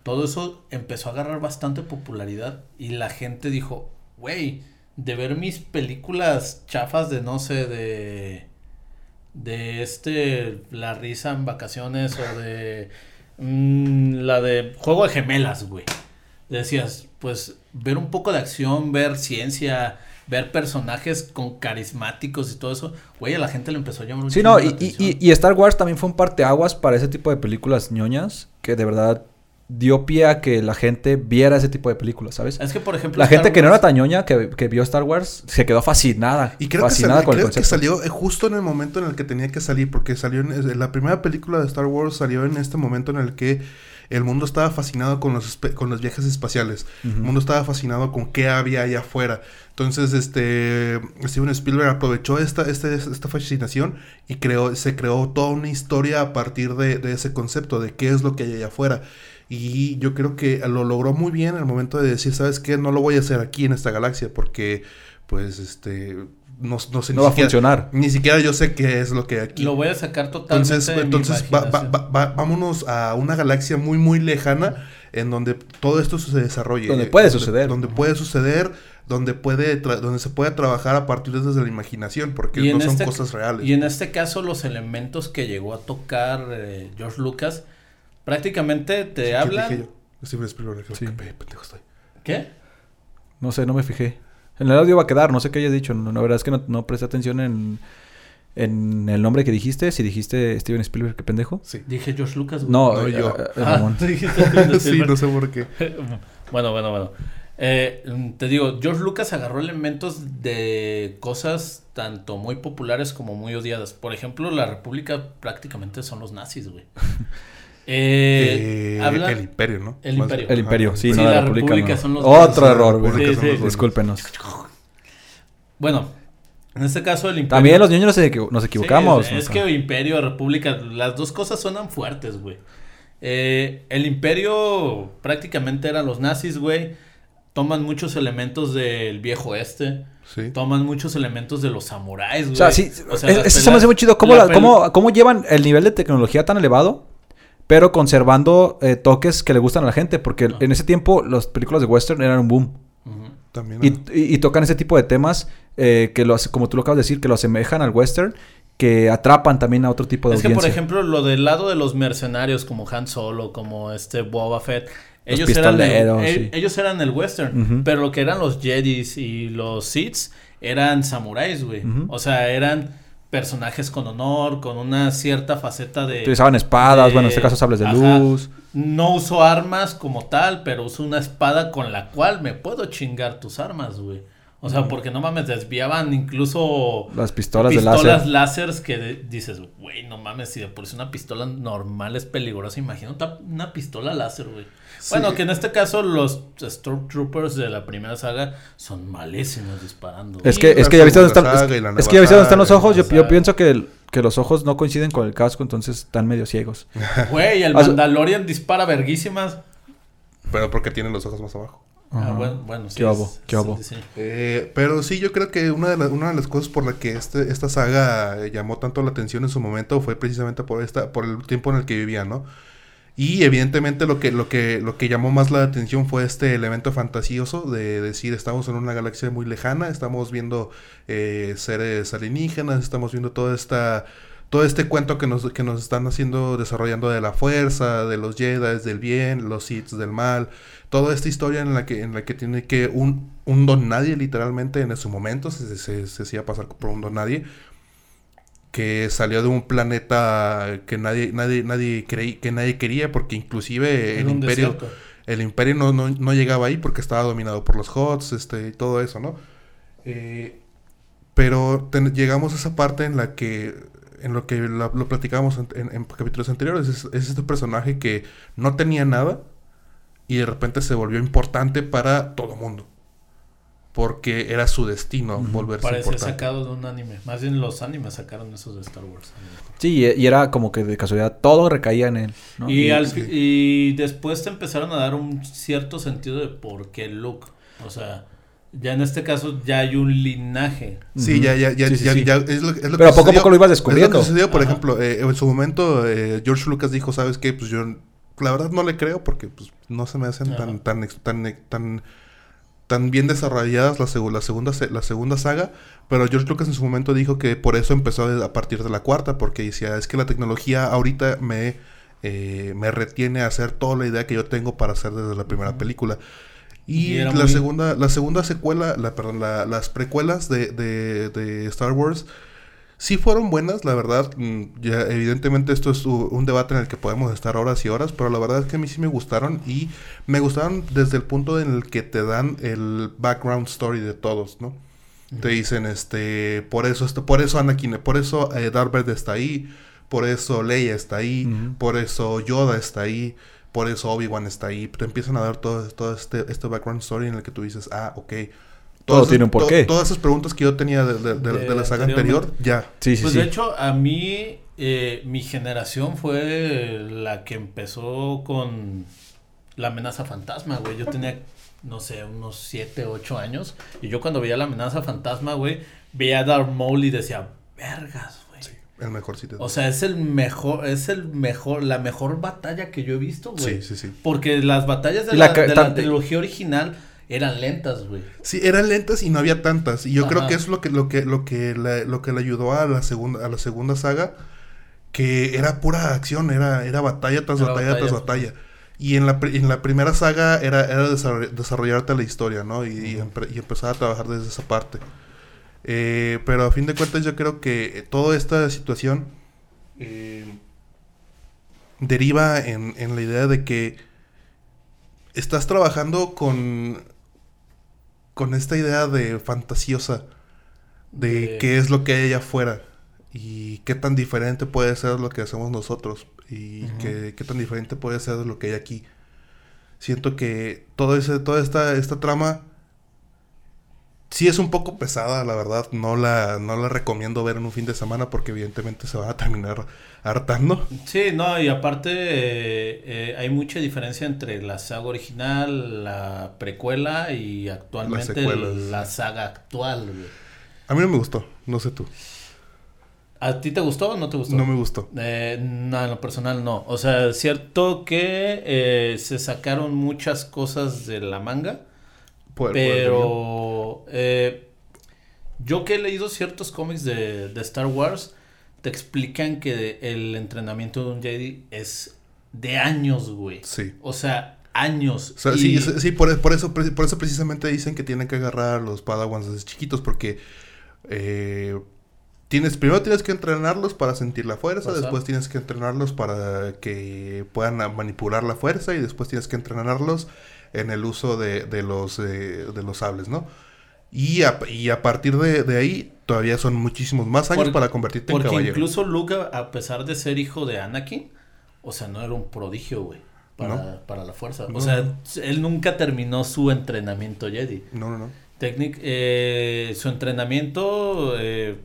todo eso empezó a agarrar bastante popularidad y la gente dijo, güey, de ver mis películas chafas de no sé, de de este La risa en vacaciones o de mm, la de Juego de Gemelas, güey. Decías, pues ver un poco de acción, ver ciencia, ver personajes con carismáticos y todo eso, güey, a la gente le empezó a llamar un Sí, no, y- y Star Wars también fue un parteaguas para ese tipo de películas ñoñas que de verdad dio pie a que la gente viera ese tipo de películas, ¿sabes? Es que, por ejemplo, La Star gente que no era tañoña, que, que vio Star Wars, se quedó fascinada. Y creo, que, fascinada sal- con el creo que salió eh, justo en el momento en el que tenía que salir, porque salió en, es- la primera película de Star Wars salió en este momento en el que el mundo estaba fascinado con los, con los viajes espaciales. El mundo estaba fascinado con qué había allá afuera. Entonces, este Steven Spielberg aprovechó esta, este- esta fascinación y creó, se creó toda una historia a partir de, de ese concepto, de qué es lo que hay allá afuera. Y yo creo que lo logró muy bien al momento de decir, ¿sabes qué? No lo voy a hacer aquí en esta galaxia porque, pues, este, no, no sé No va a funcionar. Ni siquiera yo sé qué es lo que hay aquí. Lo voy a sacar totalmente Entonces, de mi entonces va- va- imaginación. va- va- vámonos a una galaxia muy, muy lejana en donde todo esto se desarrolle. Donde puede suceder. Donde puede suceder, donde, puede tra- donde se puede trabajar a partir desde la imaginación, porque no son este- cosas reales. Y en este caso, los elementos que llegó a tocar eh, George Lucas, prácticamente te ¿Qué hablan. dije yo? Steven Spielberg, Sí. qué pe- pendejo estoy. ¿Qué? No sé, no me fijé. En el audio va a quedar, no sé qué hayas dicho. No, la verdad es que no, no presté atención en, en el nombre que dijiste. Si dijiste Steven Spielberg, qué pendejo. Sí. Dije George Lucas. güey. No, No, yo. eh, eh, Ah, tú dijiste sí, no sé por qué. bueno, bueno, bueno. Eh, te digo, George Lucas agarró elementos de cosas tanto muy populares como muy odiadas. Por ejemplo, la República prácticamente son los nazis, güey. Eh, Eh, habla- El Imperio, ¿no? El Más- Imperio. El Imperio, sí, Sí, no, la la, República. República no. son los Otro nazis. error, güey. Los nazis. Discúlpenos. Bueno, en este caso el Imperio. También los niños nos, equivo- nos equivocamos. Sí, es, es que Imperio, República, las dos cosas suenan fuertes, güey. Eh, el Imperio prácticamente eran los nazis, güey. Toman muchos elementos del viejo oeste. Sí. Toman muchos elementos de los samuráis, güey. O sea, sí, O sea, es- las eso se me hace muy chido. ¿Cómo, la la- pel- cómo- cómo llevan el nivel de tecnología tan elevado, pero conservando eh, toques que le gustan a la gente? Porque Ah. en ese tiempo las películas de western eran un boom. También. Y, ¿no? y- y tocan ese tipo de temas eh, que, lo, hace- como tú lo acabas de decir, que lo asemejan al western, que atrapan también a otro tipo de Es que, audiencia. por ejemplo, lo del lado de los mercenarios, como Han Solo, como este Boba Fett, Los ellos eran, el, el- sí. ellos eran el western, pero lo que eran los Jedis y los Siths eran samuráis, güey. O sea, eran personajes con honor, con una cierta faceta de... Utilizaban espadas, de- bueno, en este caso sables de Ajá. luz. No uso armas como tal, pero uso una espada con la cual me puedo chingar tus armas, güey. O sea, porque no mames, desviaban incluso Las pistolas, pistolas de láser. láseres que de- dices, güey, no mames, si de por sí una pistola normal es peligrosa, imagina una, pistola láser, güey. Bueno, que en este caso los Stormtroopers de la primera saga son malísimos disparando. Es que, es que ya viste dónde están, es, es que ya viste dónde están los ojos. Yo, pienso que, el- que los ojos no coinciden con el casco, entonces están medio ciegos. Güey, el Mandalorian dispara verguísimas. Pero porque tienen los ojos más abajo. Ah, bueno, bueno, sí. Qué obo, es- qué obo. sí, sí. Eh, pero sí, yo creo que una de, las- una de las cosas por la que este, esta saga llamó tanto la atención en su momento fue precisamente por esta, por el tiempo en el que vivía, ¿no? Y evidentemente lo que, lo que, lo que llamó más la atención fue este elemento fantasioso de decir estamos en una galaxia muy lejana, estamos viendo eh, seres alienígenas, estamos viendo toda esta todo este cuento que nos, que nos están haciendo, desarrollando de la fuerza, de los Jedi, del bien, los Sith del mal, toda esta historia en la que, en la que tiene que un, un don nadie, literalmente, en su momento, se, se, se hacía pasar por un don nadie, que salió de un planeta que nadie, nadie, nadie creí, que nadie quería, porque inclusive el imperio, desierto. el imperio no, no, no llegaba ahí porque estaba dominado por los Hots, este, y todo eso, ¿no? Eh, pero ten- llegamos a esa parte en la que, en lo que la- lo platicábamos en, en- en capítulos anteriores, es, es este personaje que no tenía nada y de repente se volvió importante para todo mundo. Porque era su destino volverse Parece importante. sacado de un anime. Más bien los animes sacaron esos de Star Wars. Sí, y, era como que de casualidad todo recaía en él. ¿no? Y, al, sí. y después te empezaron a dar un cierto sentido de por qué Luke. O sea, ya en este caso ya hay un linaje. Sí, ya, ya, ya, Sí, sí, ya, sí. ya es lo, es lo Pero que poco a poco lo ibas Es lo descubriendo. que sucedió, por Ajá. ejemplo, eh, en su momento eh, George Lucas dijo, ¿sabes qué? Pues yo la verdad no le creo porque pues, no se me hacen tan, Ajá. tan, tan, eh, tan, tan bien desarrolladas la, segu- la, segunda, se- la segunda saga, pero George Lucas en su momento dijo que por eso empezó a partir de la cuarta, porque decía, es que la tecnología ahorita me, eh, me retiene a hacer toda la idea que yo tengo para hacer desde la primera película. Y, la muy- segunda, la segunda secuela, la, perdón, la- las precuelas de, de, de Star Wars Sí fueron buenas, la verdad. mm, Ya, evidentemente esto es un debate en el que podemos estar horas y horas, pero la verdad es que a mí sí me gustaron y me gustaron desde el punto en el que te dan el background story de todos, ¿no? Te dicen, este, por eso, este, por eso Anakin, por eso eh, Darth Vader está ahí, por eso Leia está ahí, por eso Yoda está ahí, por eso Obi-Wan está ahí. Te empiezan a dar todo, todo este, este background story en el que tú dices, ah, ok. Todo Todas tiene un. Todas esas preguntas que yo tenía de, de- de- De de la saga anterior, ya. Sí, sí, Pues sí. de hecho, a mí, eh, mi generación fue la que empezó con la amenaza fantasma, güey. Yo tenía, no sé, unos 7, 8 años. Y yo cuando veía la amenaza fantasma, güey, veía a Darth Maul y decía, vergas, güey. El mejor sitio. O sea, es el mejor, es el mejor, la mejor batalla que yo he visto, güey. sí, sí, sí. Porque las batallas de la, la de la trilogía original eran lentas, güey. Sí, eran lentas y no había tantas. Y yo creo que es lo que, lo que, lo que, la- lo que le ayudó a la segunda, a la segunda saga, que era pura acción, era, era batalla tras Era batalla, tras batalla. Y en la, en la primera saga era, era desarroll- desarrollarte la historia, ¿no? Y, y empe- y empezar a trabajar desde esa parte. Eh, pero a fin de cuentas yo creo que toda esta situación eh, deriva en, en la idea de que estás trabajando con con esta idea de fantasiosa de De- qué es lo que hay allá afuera y qué tan diferente puede ser lo que hacemos nosotros y qué, qué tan diferente puede ser lo que hay aquí. Siento que todo ese, toda esta, esta trama sí es un poco pesada, la verdad. No la, no la recomiendo ver en un fin de semana porque evidentemente se van a terminar hartando. Sí, no, y aparte eh, eh, hay mucha diferencia entre la saga original, la precuela y actualmente la saga actual. güey. A mí no me gustó, no sé tú. ¿A ti te gustó o no te gustó? No me gustó. Eh, no, en lo personal no. O sea, es cierto que eh, se sacaron muchas cosas de la manga, Pero eh, yo que he leído ciertos cómics de, de Star Wars, te explican que el entrenamiento de un Jedi es de años, güey. Sí. O sea, años. O sea, Y- sí, sí, por, por eso, por eso precisamente dicen que tienen que agarrar a los padawans desde chiquitos porque eh, tienes, primero tienes que entrenarlos para sentir la fuerza, después tienes que entrenarlos para que puedan manipular la fuerza y después tienes que entrenarlos en el uso de, de los, eh, de los sables, ¿no? Y a, y a partir de, de ahí todavía son muchísimos más años Por- para convertirte en Porque caballero. incluso Luke, a pesar de ser hijo de Anakin, o sea, no era un prodigio, güey, para, No. para la fuerza. No, o sea, él nunca terminó su entrenamiento Jedi. No, no, no. Técnic- eh, su entrenamiento eh,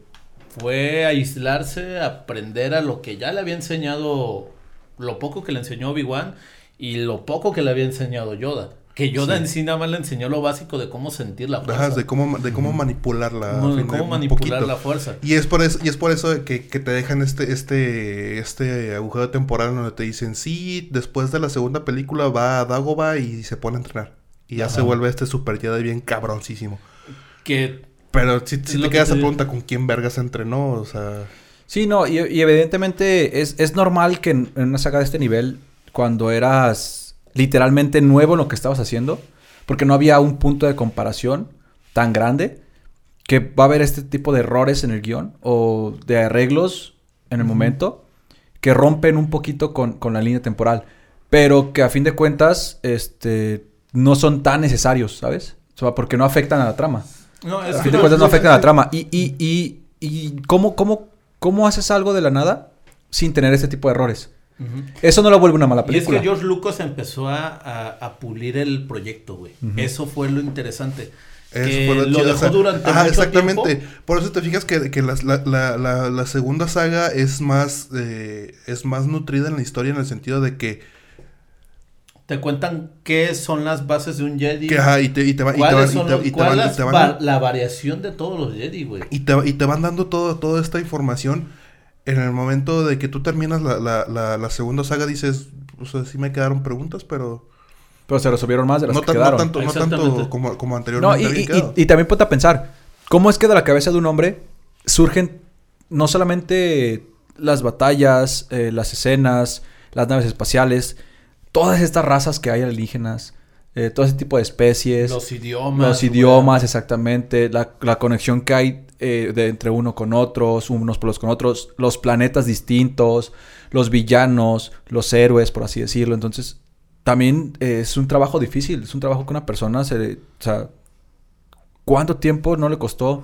fue aislarse, aprender a lo que ya le había enseñado, lo poco que le enseñó Obi-Wan y lo poco que le había enseñado Yoda. Que Yoda Sí. en sí nada más le enseñó lo básico de cómo sentir la fuerza. Ajá, de cómo, de cómo manipularla. Cómo- a fin de- cómo manipular poquito. la fuerza. Y es por eso, y es por eso que, que te dejan este, este, este agujero temporal donde te dicen, sí, después de la segunda película va a Dagobah y se pone a entrenar. Y ya Ajá. se vuelve este super Jedi bien cabroncísimo. Que Pero si, te que quedas te a pregunta con quién vergas entrenó, o sea... Sí, no, y, y evidentemente es, es normal que en, en una saga de este nivel, cuando eras literalmente nuevo en lo que estabas haciendo, porque no había un punto de comparación tan grande, que va a haber este tipo de errores en el guion o de arreglos en el momento que rompen un poquito con, con la línea temporal, pero que a fin de cuentas este, no son tan necesarios, ¿sabes? O sea, porque no afectan a la trama. no, es A fin de cuentas no afecta a la trama. Y, y, y, y ¿cómo, cómo, ¿cómo haces algo de la nada sin tener este tipo de errores? Eso no lo vuelve una mala Y es película. que George Lucas empezó a, a- a pulir el proyecto, güey. Eso fue lo interesante. Eso que fue lo chido, dejó o sea, durante ajá, mucho exactamente. tiempo. Por eso te fijas que, que la, la, la, la segunda saga es más, eh, es más nutrida en la historia en el sentido de que, Te cuentan qué son las bases de un Jedi. que ajá, y te, y te, va- y te ¿Cuáles van, y te- los- y te cuál van- y es te van- va- la variación de todos los Jedi, güey? Y te, y te van dando todo, toda esta información. En el momento de que tú terminas la, la, la, la segunda saga, dices, o sea, sí me quedaron preguntas, pero Pero se resolvieron más de las no, que tan- no quedaron. tanto, no tanto como, como No, anteriormente y, había y- y- y también ponte a pensar, ¿cómo es que de la cabeza de un hombre surgen no solamente las batallas, eh, las escenas, las naves espaciales, todas estas razas que hay alienígenas, eh, todo ese tipo de especies, Los idiomas. los idiomas, exactamente, la, la conexión que hay eh, de entre uno con otros, unos pueblos con otros, los planetas distintos, los villanos, los héroes, por así decirlo. Entonces, también eh, es un trabajo difícil, es un trabajo que una persona se... O sea, ¿cuánto tiempo no le costó?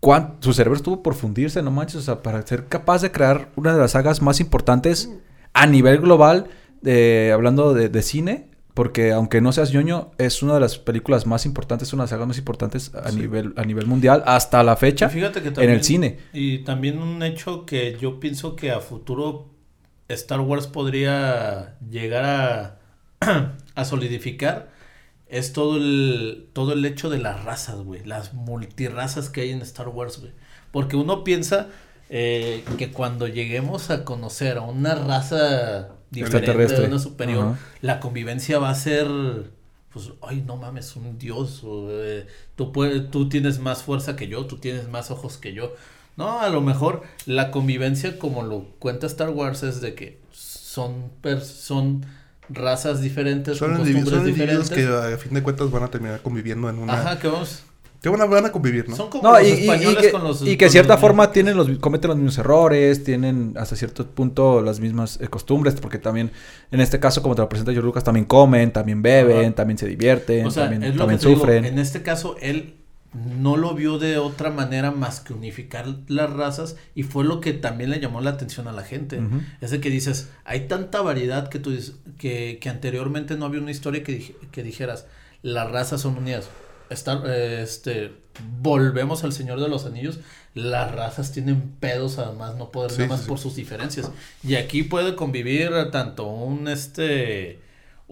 ¿Cuán- su cerebro estuvo por fundirse, no manches, o sea, para ser capaz de crear una de las sagas más importantes a nivel global, eh, hablando de cine, porque aunque no seas ñoño, es una de las películas más importantes, una de las sagas más importantes a, nivel, a nivel mundial hasta la fecha fíjate que en también- el cine. Y también un hecho que yo pienso que a futuro Star Wars podría llegar a, a solidificar es todo el, todo el hecho de las razas, güey. Las multirrazas que hay en Star Wars, güey. Porque uno piensa eh, que cuando lleguemos a conocer a una raza diferente, Extraterrestre. una superior, Ajá. la convivencia va a ser, pues, ay, no mames, un dios. o, eh, tú, puedes, tú tienes más fuerza que yo, tú tienes más ojos que yo. No, a lo mejor la convivencia, como lo cuenta Star Wars, es de que son, son razas diferentes, Son, con costumbres son individuos diferentes. que a fin de cuentas van a terminar conviviendo en una... Ajá, que vamos. Que van a, van a convivir, ¿no? Son como No, los y, y- y españoles que, con los. y que de cierta los- forma tienen los, cometen los mismos errores, tienen hasta cierto punto las mismas eh, costumbres, porque también, en este caso, como te lo presenta George Lucas, también comen, también beben, Ajá. también se divierten, O sea, también, es lo también que te digo, sufren. en este caso, él no lo vio de otra manera más que unificar las razas y fue lo que también le llamó la atención a la gente. Ujú. Es de que dices, hay tanta variedad que tú dices, que, que anteriormente no había una historia que, dij- que dijeras, las razas son unidas. Star- eh, este, volvemos al Señor de los Anillos, las razas tienen pedos además no poder Sí, nada más sí, por sus diferencias. Y aquí puede convivir tanto un este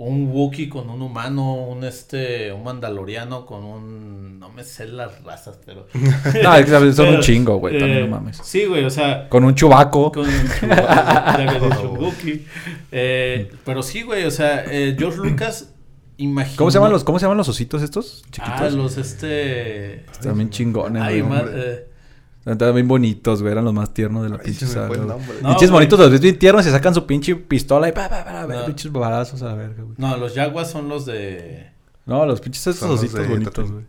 un Wookiee con un humano, un este un mandaloriano con un no me sé las razas, pero No, es que son un chingo, güey, también eh, no mames. Sí, güey, o sea, Con un chubaco. con había dicho Wookiee. Eh, pero sí, güey, o sea, eh, George Lucas ¿Cómo se llaman los, cómo se llaman los ositos estos? Chiquitos. Ah, los este Están bien chingones, Ay, güey. hombre. eh, Estaban bien bonitos, güey. Eran los más tiernos de la Ay, pinche saga, Pinches bonitos, los ves bien tiernos y sacan su pinche pistola y pa, pa, pa, pa, No. pinches balazos a la verga, güey. No, los Jaguars son los de No, los pinches los ositos bonitos, güey.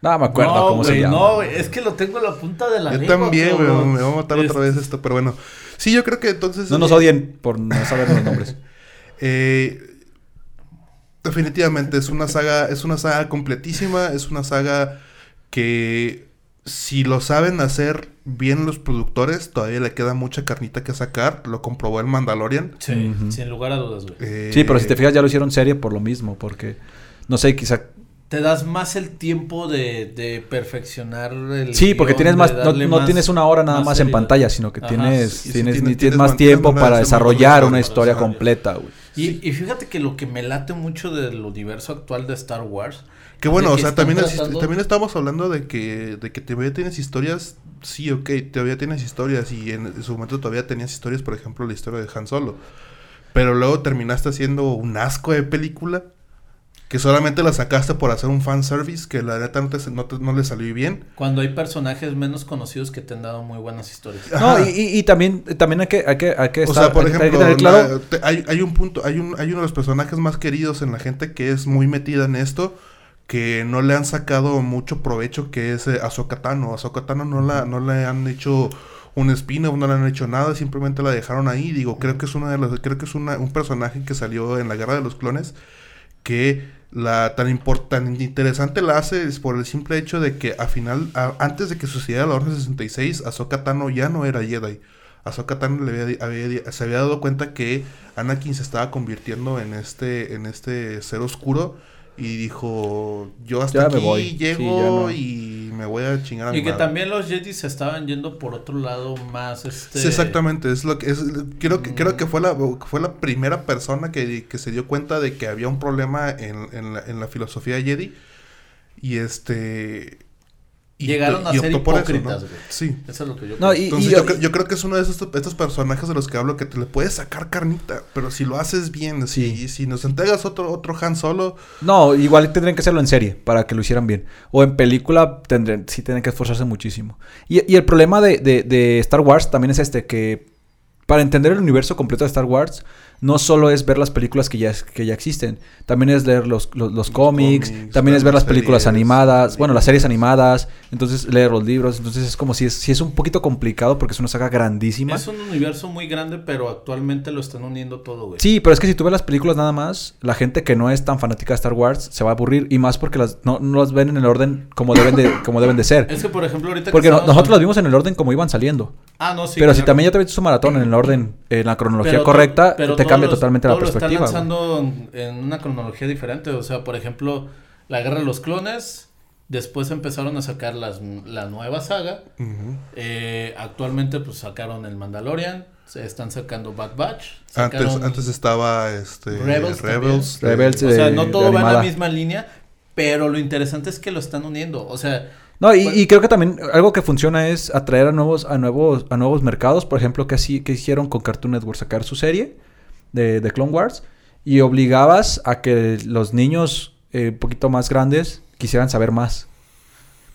No me acuerdo no, cómo se llama. No, güey, es que lo tengo en la punta de la Yo lengua. también, güey. Me va a matar Es- otra vez esto, pero bueno. Sí, yo creo que entonces... No nos odien por no saber los nombres. Eh, definitivamente es una saga, es una saga completísima, es una saga que si lo saben hacer bien los productores, todavía le queda mucha carnita que sacar. Lo comprobó el Mandalorian. Sí, sin lugar a dudas, güey. Eh, Sí, pero si te fijas ya lo hicieron serie por lo mismo, porque no sé, quizá Te das más el tiempo de, de perfeccionar el Sí, porque guion, tienes más no, no más- tienes una hora nada más más, en pantalla, sino que Ajá. tienes tienes, tienes- ni- tienes tienes más- tiempo para desarrollar una historia para completa, güey. Y, y fíjate que lo que me late mucho del universo actual de Star Wars. Que bueno, o sea, también, es- tratando- también estamos hablando de que, de que todavía tienes historias. Sí, ok, todavía tienes historias. Y en, en su momento todavía tenías historias, por ejemplo, la historia de Han Solo. Pero luego terminaste haciendo un asco de película. Que solamente la sacaste por hacer un fanservice. Que la neta no, te- no, te- no le salió bien. Cuando hay personajes menos conocidos que te han dado muy buenas historias. No, y, y- y también, también hay que, hay que, hay que O estar- sea, por hay- hay que ejemplo, tener claro. la- te- hay, hay un punto, hay un, hay uno de los personajes más queridos en la gente que es muy metida en esto, que no le han sacado mucho provecho, que es eh, Ahsoka Tano. Ahsoka Tano no la, no le han hecho un spin-off, no le han hecho nada, simplemente la dejaron ahí. Digo, creo que es una de las, creo que es una, un personaje que salió en la Guerra de los Clones, que la tan import- tan interesante la hace es por el simple hecho de que a final, antes de que sucediera la Orden 66, Ahsoka Tano ya no era Jedi. Ahsoka Tano le había, había- se había dado cuenta que Anakin se estaba convirtiendo en este, en este ser oscuro y dijo, yo hasta Ya me aquí voy. llego Sí, no. y me voy a chingar a mi Y que madre". también los Jedi se estaban yendo por otro lado más este Sí, exactamente, es lo que es creo que creo que Mm. fue la fue la primera persona que, que se dio cuenta de que había un problema en, en la, en la filosofía Jedi y este y- Llegaron a y ser eso, hipócritas, ¿no? güey. Sí. Eso es lo que yo No, creo. y- Entonces yo, cre- yo creo que es uno de esos estos personajes de los que hablo que te le puedes sacar carnita, pero si lo haces bien, si, Sí. si nos entregas otro otro Han Solo, No, igual tendrían que hacerlo en serie para que lo hicieran bien. O en película tendrían, sí tienen que esforzarse muchísimo. Y, y el problema de, de- de Star Wars también es este, que para entender el universo completo de Star Wars no solo es ver las películas que ya, que ya existen, también es leer los, los, los cómics, cómics, también es ver las películas animadas, bueno, las series animadas, entonces leer los libros, entonces es como si es, si es un poquito complicado porque es una saga grandísima. Es un universo muy grande, pero actualmente lo están uniendo todo, güey. Sí, pero es que si tú ves las películas nada más, la gente que no es tan fanática de Star Wars se va a aburrir y más porque las, no, no las ven en el orden como deben de, como deben de ser. Es que, por ejemplo, ahorita que Porque no- estamos- nosotros las vimos en el orden como iban saliendo. Ah, no, sí. pero si también ya te ves su maratón en el orden, en la cronología Pero correcta, pero te cambia los- totalmente la lo perspectiva. están lanzando en, en una cronología diferente. O sea, por ejemplo, la guerra de los clones. Después empezaron a sacar las, la nueva saga. Eh, actualmente, pues sacaron el Mandalorian. Se están sacando Bad Batch. Antes, antes estaba este Rebels Rebels, O sea, no todo va en la misma línea. Pero lo interesante es que lo están uniendo. O sea, No, y, Bueno. y creo que también algo que funciona es atraer a nuevos, a nuevos, a nuevos mercados. Por ejemplo, que así, que hicieron con Cartoon Network sacar su serie de, de Clone Wars. Y obligabas a que los niños eh, un poquito más grandes quisieran saber más.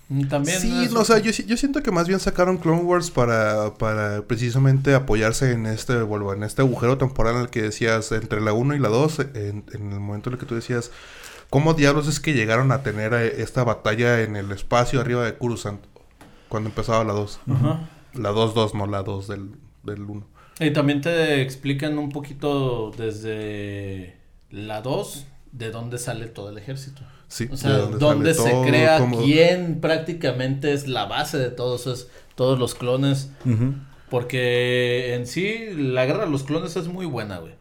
mm, también. Sí, no, o sea, yo, si- yo siento que más bien sacaron Clone Wars para, para precisamente apoyarse en este, vuelvo, en este agujero temporal en el que decías entre la 1 y la 2, en, en el momento en el que tú decías, ¿cómo diablos es que llegaron a tener eh, esta batalla en el espacio arriba de Coruscant? Cuando empezaba la 2. Ajá. La 2-2, no la 2 del, del 1. Y también te explican un poquito desde la 2 de dónde sale todo el ejército. Sí, O sea, de dónde, se todo, crea, cómo- quién prácticamente es la base de todos esos, todos los clones. Porque en sí, la guerra de los clones es muy buena, güey.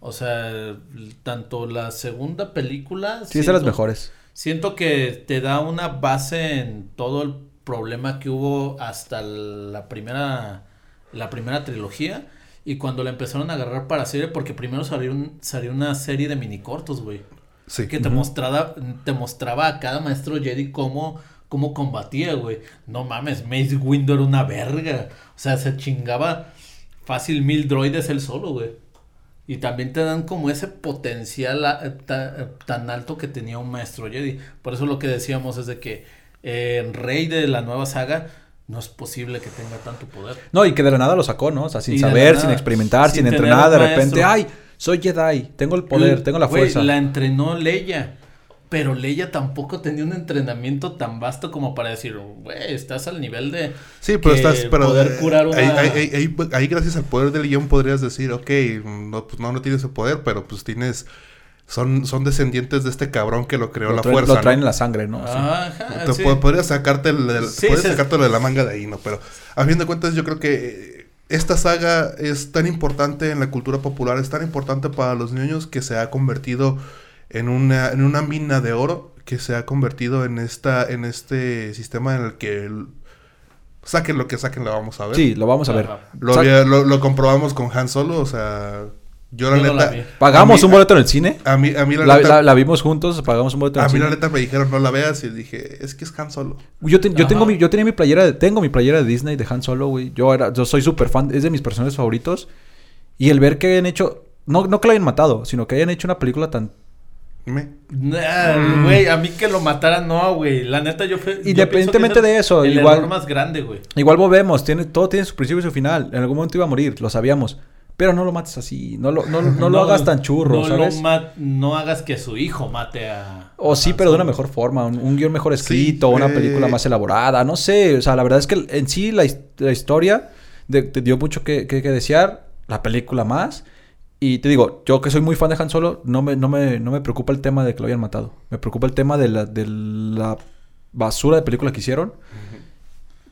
O sea, tanto la segunda película. Sí, es de las siento- mejores. Siento que te da una base en todo el problema que hubo hasta la primera la primera trilogía y cuando la empezaron a agarrar para serie porque primero salió un, salió una serie de mini cortos, güey, Sí. que te mostraba te mostraba a cada maestro Jedi cómo cómo combatía, güey. No mames, Mace Windu era una verga. O sea, se chingaba fácil mil droides él solo, güey. Y también te dan como ese potencial a- ta- tan alto que tenía un maestro Jedi. Por eso lo que decíamos es de que eh, el rey de la nueva saga no es posible que tenga tanto poder. No, y que de la nada lo sacó, ¿no? O sea, sin saber, nada, sin experimentar, sin entrenar, de repente, ay, soy Jedi, tengo el poder, tengo la fuerza. La entrenó Leia. Pero Leia tampoco tenía un entrenamiento tan vasto como para decir, güey, estás al nivel de Sí, pero estás, pero poder eh, curar una... ahí, ahí- ahí- ahí- ahí gracias al poder del guion podrías decir, ok, no, pues no, no tienes ese poder, pero pues tienes, son, son descendientes de este cabrón que lo creó lo, la traen, fuerza. lo traen ¿no? en la sangre, ¿no? Ajá, Te sí. po- podrías sacarte el- el- Sí, sacártelo de la manga de ahí, ¿no? Pero a fin de cuentas yo creo que eh, esta saga es tan importante en la cultura popular, es tan importante para los niños que se ha convertido en una, en una mina de oro, que se ha convertido en esta, en este sistema en el que el- saquen lo que saquen, lo vamos a ver. Sí, lo vamos a ver. Ajá. Lo, Sa- había- lo, lo comprobamos con Han Solo, o sea, yo la Yo no la neta... Pagamos a mí- un boleto en el cine. A mí, a mí la, La, neta... la- la vimos juntos, pagamos un boleto en a el mí cine. la neta me dijeron no la veas y dije, es que es Han Solo. Yo, te- yo tengo mi, yo tenía mi playera de, tengo mi playera de Disney de Han Solo, güey. Yo era, yo soy súper fan, es de mis personajes favoritos. Y el ver que hayan hecho, no, no que lo hayan matado, sino que hayan hecho una película tan Me- Nah, Güey, a mí que lo mataran, no, güey. La neta, yo yo Independientemente que de es eso, el igual- error más grande, güey. Igual volvemos, tiene, todo tiene su principio y su final. En algún momento iba a morir, lo sabíamos. Pero no lo mates así, no lo, no, no lo hagas tan churro, no ¿sabes? Lo no hagas que su hijo mate a. O sí, a pero de una mejor forma, un, un guion mejor escrito, Sí, una eh. película más elaborada, no sé, o sea, la verdad es que en sí la, la historia de- te dio mucho que, que- que desear, la película más, y te digo, yo que soy muy fan de Han Solo, no me, no me, no me preocupa el tema de que lo hayan matado, me preocupa el tema de la, de la basura de película que hicieron,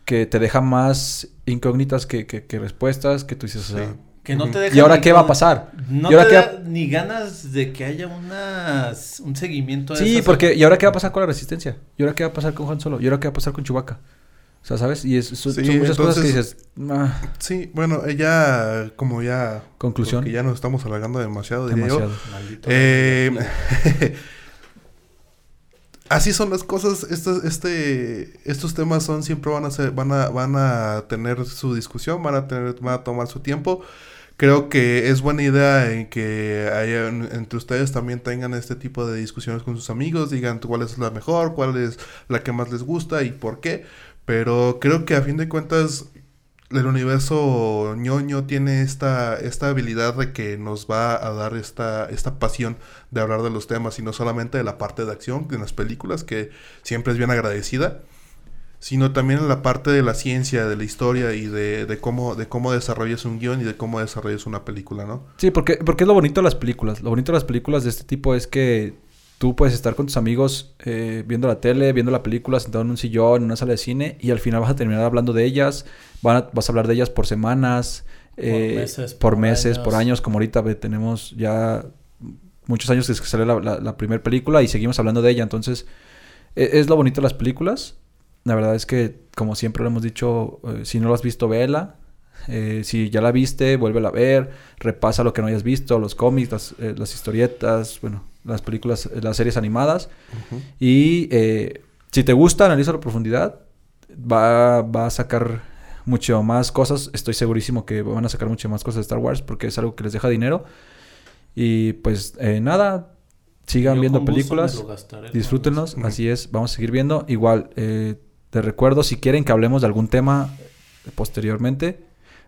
que te deja más incógnitas que, que- que respuestas, que tú dices, o sea. Que no te Ujú. deja ¿y ahora qué va a pasar? No ¿Y ahora te qué da va- ni ganas de que haya unas, un seguimiento de Sí, porque ¿y ahora qué va a pasar con la resistencia? ¿Y ahora qué va a pasar con Han Solo? ¿Y ahora qué va a pasar con Chewbacca? O sea, ¿sabes? Y es, son, Sí, son muchas cosas que dices, ah, Sí, bueno, ella como ya... conclusión. Porque ya nos estamos alargando demasiado, diría Demasiado. yo. Maldito. Eh, así son las cosas. Estos, este, estos temas son siempre van a ser, van a, van a tener su discusión, van a tener, van a tomar su tiempo. Creo que es buena idea en que haya, entre ustedes también tengan este tipo de discusiones con sus amigos, digan cuál es la mejor, cuál es la que más les gusta y por qué. Pero creo que a fin de cuentas el universo ñoño tiene esta, esta habilidad de que nos va a dar esta, esta pasión de hablar de los temas y no solamente de la parte de acción en las películas, que siempre es bien agradecida, sino también en la parte de la ciencia, de la historia y de, de cómo, de cómo desarrollas un guion y de cómo desarrollas una película, ¿no? Sí, porque, porque es lo bonito de las películas. Lo bonito de las películas de este tipo es que tú puedes estar con tus amigos eh, viendo la tele, viendo la película, sentado en un sillón, en una sala de cine, y al final vas a terminar hablando de ellas, van a- vas a hablar de ellas por semanas, eh, meses, por por meses, años. por años, como ahorita tenemos ya muchos años desde que salió la, la, la primera película y seguimos hablando de ella, entonces e- es lo bonito de las películas. La verdad es que, como siempre lo hemos dicho, eh, si no lo has visto, vela. Eh, si ya la viste, vuélvela a ver. Repasa lo que no hayas visto, los cómics, las, eh, las historietas, bueno, las películas, eh, las series animadas. Y eh, si te gusta, analiza a profundidad. Va, va a sacar mucho más cosas. Estoy segurísimo que van a sacar mucho más cosas de Star Wars porque es algo que les deja dinero. Y pues eh, nada, sigan Yo viendo películas. gastaré, Disfrútenlos, así es, vamos a seguir viendo. Igual, eh, te recuerdo, si quieren que hablemos de algún tema posteriormente,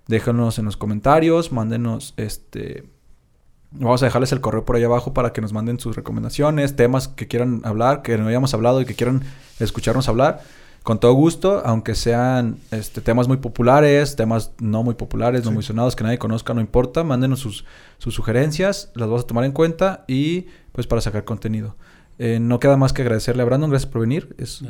déjanos en los comentarios, mándenos este... Vamos a dejarles el correo por ahí abajo para que nos manden sus recomendaciones, temas que quieran hablar, que no hayamos hablado y que quieran escucharnos hablar. Con todo gusto, aunque sean este, temas muy populares, temas no muy populares, no muy sonados, que nadie conozca, no importa. Mándenos sus, sus sugerencias, las vamos a tomar en cuenta y pues para sacar contenido. Eh, no queda más que agradecerle a Brandon, gracias por venir. Es,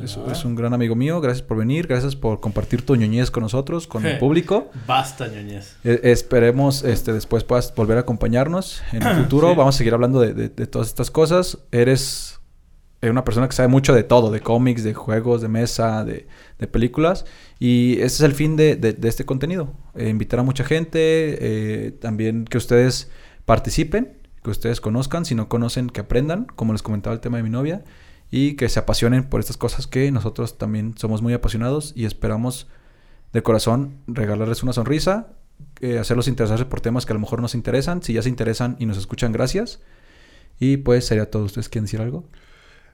un gran amigo mío, gracias por venir, gracias por compartir tu ñoñez con nosotros, con el público. Basta, ñoñez. Eh, esperemos este, después puedas volver a acompañarnos en el futuro. Sí. Vamos a seguir hablando de, de- de todas estas cosas. Eres eh, una persona que sabe mucho de todo, de cómics, de juegos, de mesa, de, de películas. Y ese es el fin de, de- de este contenido. Eh, invitar a mucha gente, eh, también que ustedes participen, que ustedes conozcan, si no conocen, que aprendan, como les comentaba el tema de mi novia, y que se apasionen por estas cosas que nosotros también somos muy apasionados y esperamos de corazón regalarles una sonrisa, eh, hacerlos interesarse por temas que a lo mejor nos interesan. Si ya se interesan y nos escuchan, gracias. Y pues sería todo. ¿Ustedes quieren decir algo?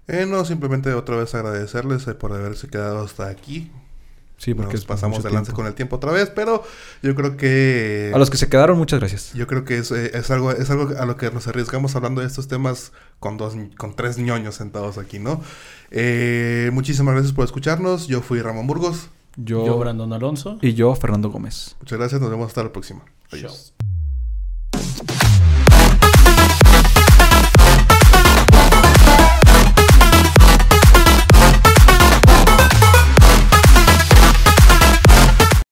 Eh, no, simplemente otra vez agradecerles eh, por haberse quedado hasta aquí. Sí, porque Nos pasamos de con el tiempo otra vez, pero yo creo que... A los que se quedaron, muchas gracias. Yo creo que es, eh, es algo es algo a lo que nos arriesgamos hablando de estos temas con dos con tres ñoños sentados aquí, ¿no? Eh, muchísimas gracias por escucharnos. Yo fui Ramón Burgos. Yo, Yo, Brandon Alonso. y yo, Fernando Gómez. Muchas gracias. Nos vemos hasta la próxima. Adiós. Chao.